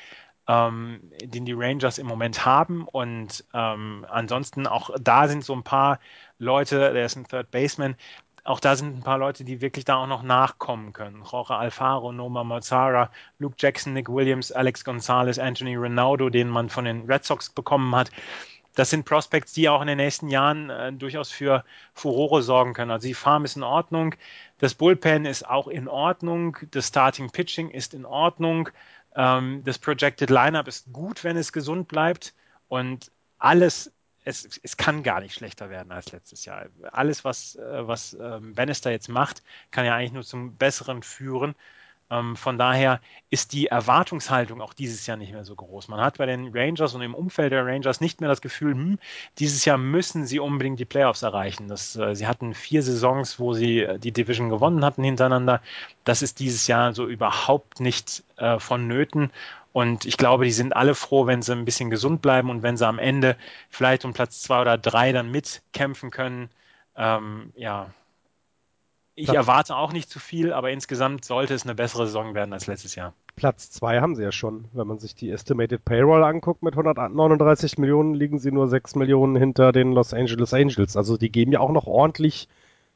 ähm, den die Rangers im Moment haben. Und ähm, ansonsten auch da sind so ein paar Leute, der ist ein Third Baseman, auch da sind ein paar Leute, die wirklich da auch noch nachkommen können. Jorge Alfaro, Noma Mazzara, Luke Jackson, Nick Williams, Alex Gonzalez, Anthony Ronaldo, den man von den Red Sox bekommen hat. Das sind Prospects, die auch in den nächsten Jahren äh, durchaus für Furore sorgen können. Also die Farm ist in Ordnung, das Bullpen ist auch in Ordnung, das Starting Pitching ist in Ordnung, ähm, das Projected Lineup ist gut, wenn es gesund bleibt und alles es, es kann gar nicht schlechter werden als letztes Jahr. Alles, was, äh, was ähm, Bannister jetzt macht, kann ja eigentlich nur zum Besseren führen. Ähm, von daher ist die Erwartungshaltung auch dieses Jahr nicht mehr so groß. Man hat bei den Rangers und im Umfeld der Rangers nicht mehr das Gefühl, hm, dieses Jahr müssen sie unbedingt die Playoffs erreichen. Das, äh, sie hatten vier Saisons, wo sie äh, die Division gewonnen hatten hintereinander. Das ist dieses Jahr so überhaupt nicht äh, vonnöten. Und ich glaube, die sind alle froh, wenn sie ein bisschen gesund bleiben und wenn sie am Ende vielleicht um Platz zwei oder drei dann mitkämpfen können. Ähm, ja, ich Platz erwarte auch nicht zu viel, aber insgesamt sollte es eine bessere Saison werden als letztes Jahr. Platz zwei haben sie ja schon. Wenn man sich die Estimated Payroll anguckt, mit 139 Millionen liegen sie nur 6 Millionen hinter den Los Angeles Angels. Also die geben ja auch noch ordentlich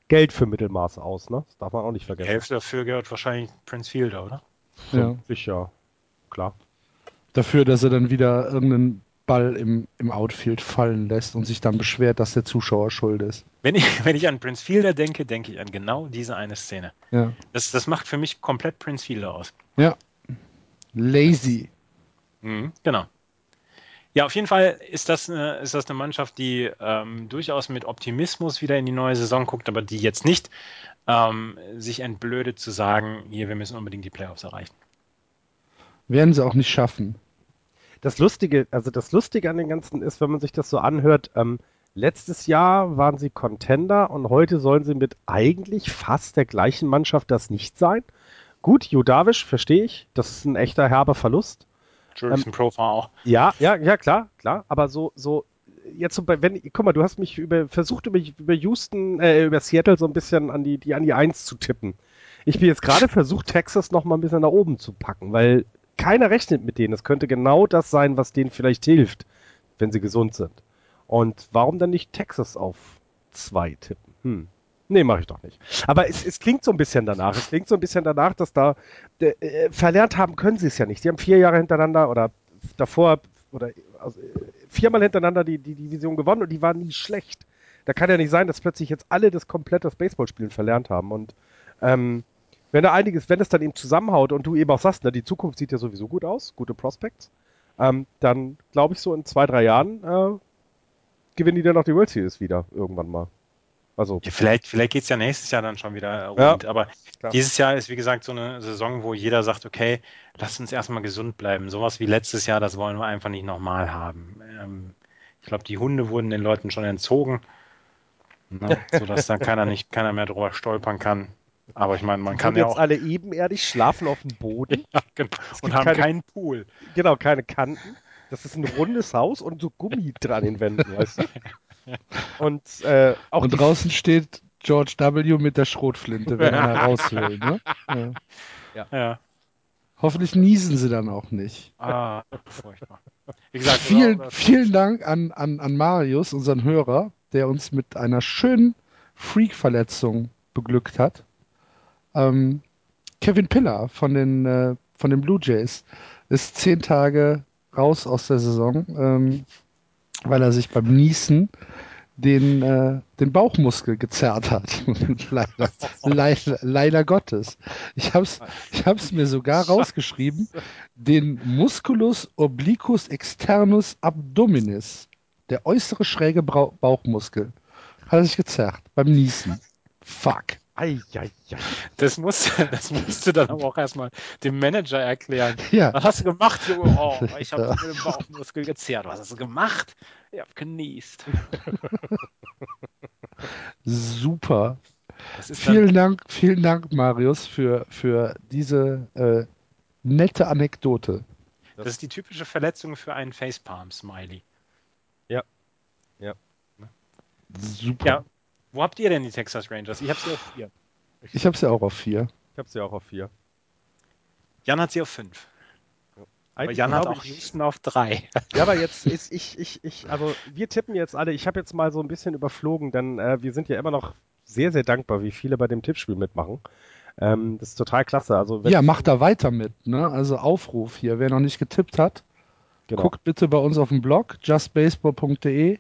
Geld für Mittelmaß aus, ne? Das darf man auch nicht vergessen. Die Hälfte dafür gehört wahrscheinlich Prince Fielder, oder? Ja. Sicher, klar dafür, dass er dann wieder irgendeinen Ball im, im Outfield fallen lässt und sich dann beschwert, dass der Zuschauer schuld ist. Wenn ich, wenn ich an Prince Fielder denke, denke ich an genau diese eine Szene. Ja. Das, das macht für mich komplett Prince Fielder aus. Ja. Lazy. Mhm, genau. Ja, auf jeden Fall ist das eine, ist das eine Mannschaft, die ähm, durchaus mit Optimismus wieder in die neue Saison guckt, aber die jetzt nicht ähm, sich entblödet zu sagen, hier, wir müssen unbedingt die Playoffs erreichen. Werden sie auch nicht schaffen. Das Lustige, also das Lustige an den Ganzen ist, wenn man sich das so anhört, ähm, letztes Jahr waren sie Contender und heute sollen sie mit eigentlich fast der gleichen Mannschaft das nicht sein. Gut, Judavisch, verstehe ich, das ist ein echter herber Verlust. Jurgen Pro war auch. Ja, ja, ja, klar, klar. Aber so, so, jetzt so bei, wenn, guck mal, du hast mich über, versucht über, über Houston, äh, über Seattle so ein bisschen an die, die, an die Eins zu tippen. Ich bin jetzt gerade versucht, Texas noch mal ein bisschen nach oben zu packen, weil keiner rechnet mit denen. Es könnte genau das sein, was denen vielleicht hilft, wenn sie gesund sind. Und warum dann nicht Texas auf zwei tippen? Hm. Nee, mache ich doch nicht. Aber es, es klingt so ein bisschen danach. Es klingt so ein bisschen danach, dass da äh, verlernt haben können sie es ja nicht. Die haben vier Jahre hintereinander oder davor oder also, viermal hintereinander die, die Division gewonnen und die waren nie schlecht. Da kann ja nicht sein, dass plötzlich jetzt alle das komplette Baseballspielen verlernt haben. Und ähm, wenn da einiges, wenn es dann eben zusammenhaut und du eben auch sagst, na, die Zukunft sieht ja sowieso gut aus, gute Prospects, ähm, dann glaube ich so in zwei, drei Jahren äh, gewinnen die dann auch die World Series wieder irgendwann mal. Also ja, vielleicht vielleicht geht es ja nächstes Jahr dann schon wieder rund, ja, aber klar. dieses Jahr ist wie gesagt so eine Saison, wo jeder sagt, okay, lass uns erstmal gesund bleiben. Sowas wie letztes Jahr, das wollen wir einfach nicht nochmal haben. Ähm, ich glaube, die Hunde wurden den Leuten schon entzogen, ne, sodass dann keiner nicht keiner mehr drüber stolpern kann. Aber ich meine, man kann ja jetzt auch alle ebenerdig schlafen auf dem Boden ja, genau. und haben keine, keinen Pool. Genau, keine Kanten. Das ist ein rundes Haus und so Gummi dran den Wänden, weißt du? Und, äh, auch und draußen steht George W. mit der Schrotflinte, wenn er raus will. Ne? Ja. Ja. ja. Hoffentlich niesen sie dann auch nicht. Ah, furchtbar. Wie gesagt, vielen, genau, vielen Dank an, an, an Marius, unseren Hörer, der uns mit einer schönen Freak-Verletzung beglückt hat. Ähm, Kevin Pillar von den, äh, von den Blue Jays ist zehn Tage raus aus der Saison. Ähm, weil er sich beim Niesen den, äh, den Bauchmuskel gezerrt hat. leider, leider, leider, Gottes. Ich habe es ich hab's mir sogar rausgeschrieben. Den Musculus obliquus externus abdominis, der äußere schräge Bauchmuskel, hat er sich gezerrt beim Niesen. Fuck. Ei, ei, ei. Das, musste, das musst du dann aber auch erstmal dem Manager erklären. Ja. Was hast du gemacht, Junge? Oh, ich habe ja. den Bauchmuskel gezerrt. Was hast du gemacht? Ich habe genießt. Super. Vielen Dank, vielen Dank, Marius, für, für diese äh, nette Anekdote. Das ist die typische Verletzung für einen Facepalm-Smiley. Ja. Ja. Super. Ja, wo habt ihr denn die Texas Rangers? Ich habe sie auf vier. Ich habe sie auch auf vier. Ich habe sie auch auf vier. Jan hat sie auf fünf. Aber Jan hat auch Houston auf drei. Ja, aber jetzt ist ich, ich, ich, also wir tippen jetzt alle, ich habe jetzt mal so ein bisschen überflogen, denn äh, wir sind ja immer noch sehr, sehr dankbar, wie viele bei dem Tippspiel mitmachen. Ähm, das ist total klasse. Also, ja, macht da weiter mit, ne? Also Aufruf hier, wer noch nicht getippt hat, genau. guckt bitte bei uns auf dem Blog justbaseball.de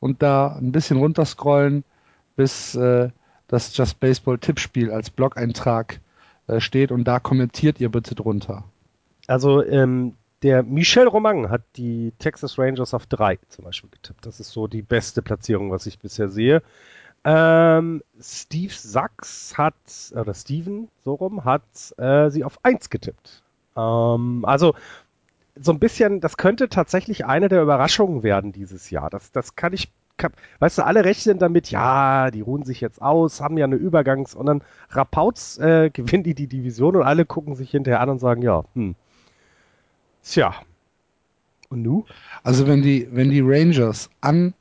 und da ein bisschen runterscrollen bis äh, das Just Baseball Tippspiel als Blog-Eintrag äh, steht und da kommentiert ihr bitte drunter. Also ähm, der Michel Romang hat die Texas Rangers auf drei zum Beispiel getippt. Das ist so die beste Platzierung, was ich bisher sehe. Ähm, Steve Sachs hat, oder Steven, so rum, hat äh, sie auf eins getippt. Ähm, also so ein bisschen, das könnte tatsächlich eine der Überraschungen werden dieses Jahr. Das, das kann ich weißt du, alle rechnen damit, ja, die ruhen sich jetzt aus, haben ja eine Übergangs- und dann Rapauz äh, gewinnen die die Division und alle gucken sich hinterher an und sagen, ja, hm, tja. Und nu? Also wenn die, wenn die Rangers an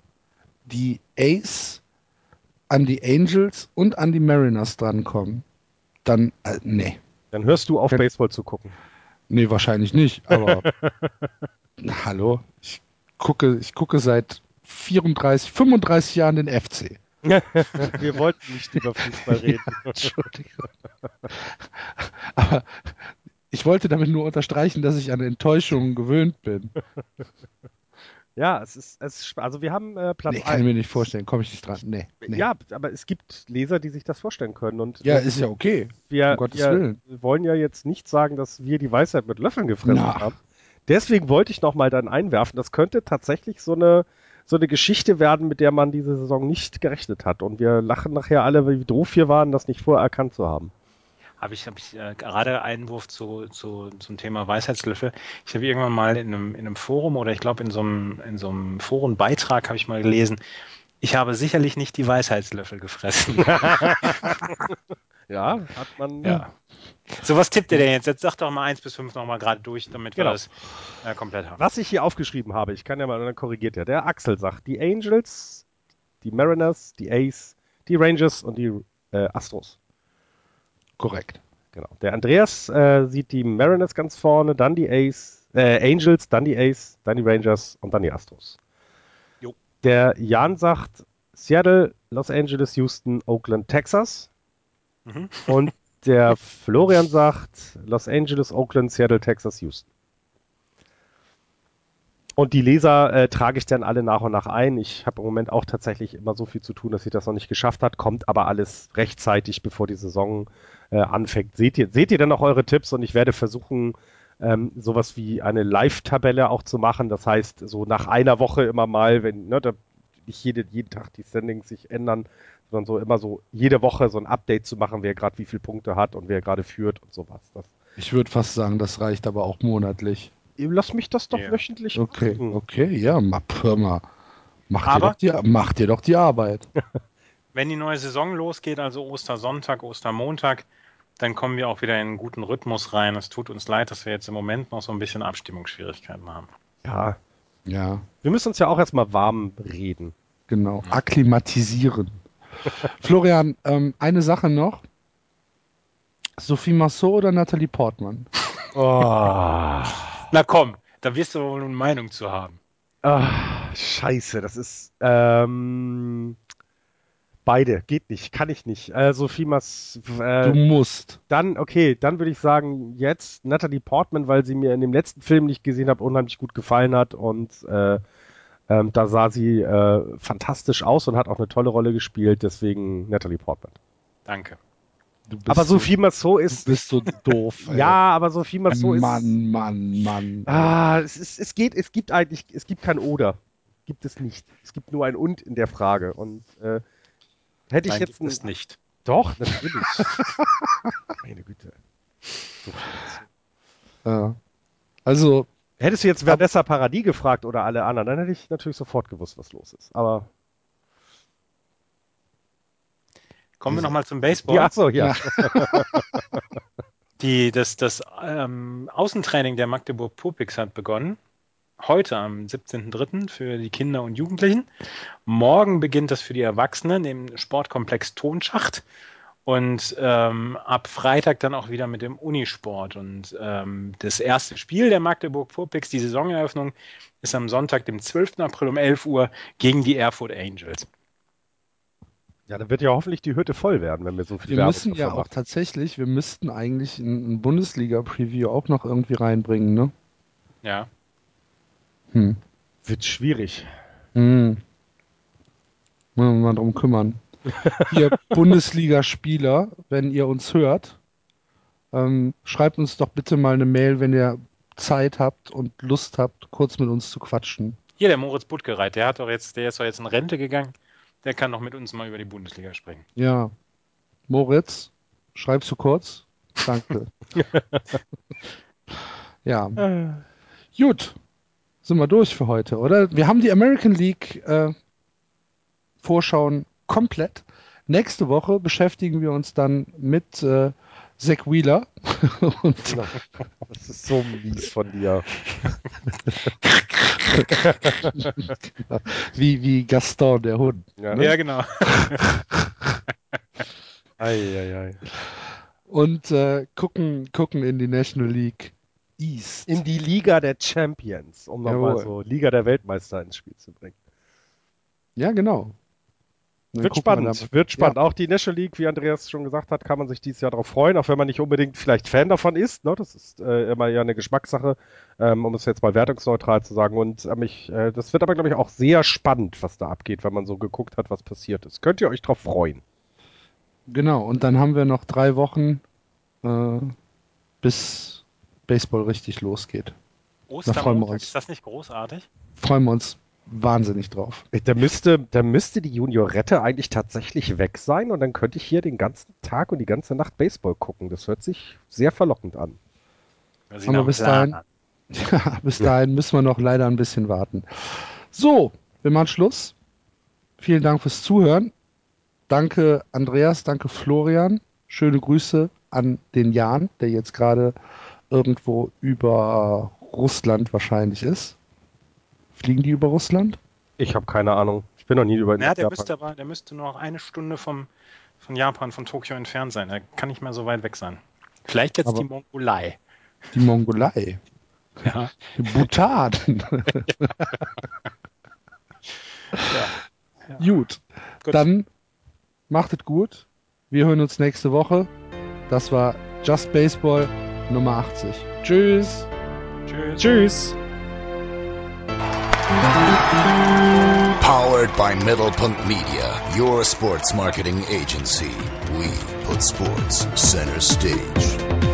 die Ace, an die Angels und an die Mariners drankommen, dann, äh, nee. Dann hörst du auf, Wenn, Baseball zu gucken. Nee, wahrscheinlich nicht, aber hallo, ich gucke, ich gucke seit 34, 35 Jahren den FC. Wir wollten nicht über Fußball reden. Entschuldigung. Aber ich wollte damit nur unterstreichen, dass ich an Enttäuschungen gewöhnt bin. Ja, es ist, es ist also wir haben äh, Platz nee, kann ich mir nicht vorstellen, komme ich nicht dran. Nee, nee, Ja, aber es gibt Leser, die sich das vorstellen können. Und ja, ist ja okay. Wir, um Gottes wir Willen. wollen ja jetzt nicht sagen, dass wir die Weisheit mit Löffeln gefressen Na. haben. Deswegen wollte ich nochmal dann einwerfen, das könnte tatsächlich so eine so eine Geschichte werden, mit der man diese Saison nicht gerechnet hat. Und wir lachen nachher alle, wie doof wir waren, das nicht vorher erkannt zu haben. Habe ich, hab ich äh, gerade Einwurf zu, zu, zum Thema Weisheitslöffel. Ich habe irgendwann mal in einem, in einem Forum oder ich glaube in so einem, in so einem Forenbeitrag habe ich mal gelesen, ich habe sicherlich nicht die Weisheitslöffel gefressen. Ja, hat man. Ja. So, was tippt ihr denn jetzt? Jetzt sag doch mal 1 bis 5 nochmal gerade durch, damit Genau. wir das äh, komplett haben. Was ich hier aufgeschrieben habe, ich kann ja mal, dann korrigiert er. Der Axel sagt, die Angels, die Mariners, die Ace, die Rangers und die äh, Astros. Korrekt. Genau. Der Andreas äh, sieht die Mariners ganz vorne, dann die Ace, äh, Angels, dann die Ace, dann die Rangers und dann die Astros. Jo. Der Jan sagt Seattle, Los Angeles, Houston, Oakland, Texas. Mhm. Und der Florian sagt Los Angeles, Oakland, Seattle, Texas, Houston. Und die Leser äh, trage ich dann alle nach und nach ein. Ich habe im Moment auch tatsächlich immer so viel zu tun, dass ich das noch nicht geschafft hat. Kommt aber alles rechtzeitig, bevor die Saison äh, anfängt. Seht ihr, seht ihr dann auch eure Tipps und ich werde versuchen, ähm, sowas wie eine Live-Tabelle auch zu machen. Das heißt, so nach einer Woche immer mal, wenn ne, da nicht jede, jeden Tag die Standings sich ändern, sondern so immer so jede Woche so ein Update zu machen, wer gerade wie viele Punkte hat und wer gerade führt und sowas. Das, Ich würde fast sagen, das reicht aber auch monatlich. lass mich das doch Ja. wöchentlich Okay, machen. okay, ja, ma- hör mal. Mach dir, Aber- doch die, mach dir doch die Arbeit. Wenn die neue Saison losgeht, also Ostersonntag, Ostermontag, dann kommen wir auch wieder in einen guten Rhythmus rein. Es tut uns leid, dass wir jetzt im Moment noch so ein bisschen Abstimmungsschwierigkeiten haben. Ja, Ja, wir müssen uns ja auch erstmal warm reden. genau. Akklimatisieren. Florian, ähm, eine Sache noch. Sophie Massot oder Natalie Portman? Oh. Na komm, da wirst du wohl eine Meinung zu haben. Ah, scheiße, das ist ähm, beide, geht nicht, kann ich nicht. Äh, Sophie Mas, Du äh, musst. dann, okay, dann würde ich sagen, jetzt Natalie Portman, weil sie mir in dem letzten Film nicht gesehen habe, unheimlich gut gefallen hat und äh, ähm, da sah sie äh, fantastisch aus und hat auch eine tolle Rolle gespielt, deswegen Natalie Portman. Danke. Du bist Aber so, Sophie Massot du ist, bist so doof. ey. ja, aber Sophie Massot ist, Mann, Mann, Mann. Ah, es, ist, es geht, es gibt eigentlich, es gibt kein Oder. Gibt es nicht. Es gibt nur ein Und in der Frage. Und äh, hätte ich Nein, jetzt gibt es nicht. Doch, natürlich. Meine Güte. Ja. Also, Hättest du jetzt Vanessa Paradis gefragt oder alle anderen, dann hätte ich natürlich sofort gewusst, was los ist. Aber Kommen wir nochmal zum Baseball. ja, so, ja. Die, das das ähm, Außentraining der Magdeburg Pupix hat begonnen. Heute am 17.03. für die Kinder und Jugendlichen. Morgen beginnt das für die Erwachsenen im Sportkomplex Tonschacht. Und ähm, ab Freitag dann auch wieder mit dem Unisport. Und ähm, das erste Spiel der Magdeburg Purpix, die Saisoneröffnung, ist am Sonntag, dem 12. April um 11 Uhr gegen die Erfurt Angels. Ja, dann wird ja hoffentlich die Hütte voll werden, wenn wir so viel wir Werbung müssen ja davon auch machen. tatsächlich, wir müssten eigentlich ein, ein Bundesliga-Preview auch noch irgendwie reinbringen, ne? Ja. Hm. Wird schwierig. Hm. Müssen wir mal drum kümmern. Ihr Bundesligaspieler, wenn ihr uns hört, ähm, schreibt uns doch bitte mal eine Mail, wenn ihr Zeit habt und Lust habt, kurz mit uns zu quatschen. Hier, der Moritz Buttgereit, der hat doch jetzt, der ist doch jetzt in Rente gegangen. Der kann doch mit uns mal über die Bundesliga sprechen. Ja. Moritz, schreibst du kurz? Danke. ja. Gut. Sind wir durch für heute, oder? Wir haben die American League äh, Vorschauen komplett. Nächste Woche beschäftigen wir uns dann mit äh, Zach Wheeler und Das ist so mies von dir. wie, wie Gaston, der Hund. Ja, Ja, genau. Ei, ei, ei. Und äh, gucken, gucken in die National League East. In die Liga der Champions, um nochmal so Liga der Weltmeister ins Spiel zu bringen. ja, genau. Wird wir spannend, da- wird spannend. Auch die National League, wie Andreas schon gesagt hat, kann man sich dieses Jahr darauf freuen, auch wenn man nicht unbedingt vielleicht Fan davon ist. Ne? Das ist äh, immer ja eine Geschmackssache, ähm, um es jetzt mal wertungsneutral zu sagen. Und ähm, ich, äh, das wird aber, glaube ich, auch sehr spannend, was da abgeht, wenn man so geguckt hat, was passiert ist. Könnt ihr euch drauf freuen? Genau, und dann haben wir noch drei Wochen, äh, bis Baseball richtig losgeht. freuen wir Ostermontag, uns. ist das nicht großartig? Freuen wir uns wahnsinnig drauf. Da müsste, da müsste die Juniorette eigentlich tatsächlich weg sein und dann könnte ich hier den ganzen Tag und die ganze Nacht Baseball gucken. Das hört sich sehr verlockend an. Aber bis dahin-. Ja, bis dahin müssen wir noch leider ein bisschen warten. So, wir machen Schluss. Vielen Dank fürs Zuhören. Danke Andreas, danke Florian. schöne Grüße an den Jan, der jetzt gerade irgendwo über Russland wahrscheinlich ist. Fliegen die über Russland? Ich habe keine Ahnung. Ich bin noch nie über Ja, der müsste aber, der müsste nur noch eine Stunde vom, von Japan, von Tokio entfernt sein. Er kann nicht mehr so weit weg sein. Vielleicht jetzt Aber- die Mongolei. Die Mongolei. Ja. Bhutan. Gut. Gut. Dann macht es gut. Wir hören uns nächste Woche. Das war Just Baseball Nummer 80. Tschüss. Tschüss. Tschüss. Powered by Middlepunkt Media, your sports marketing agency. We put sports center stage.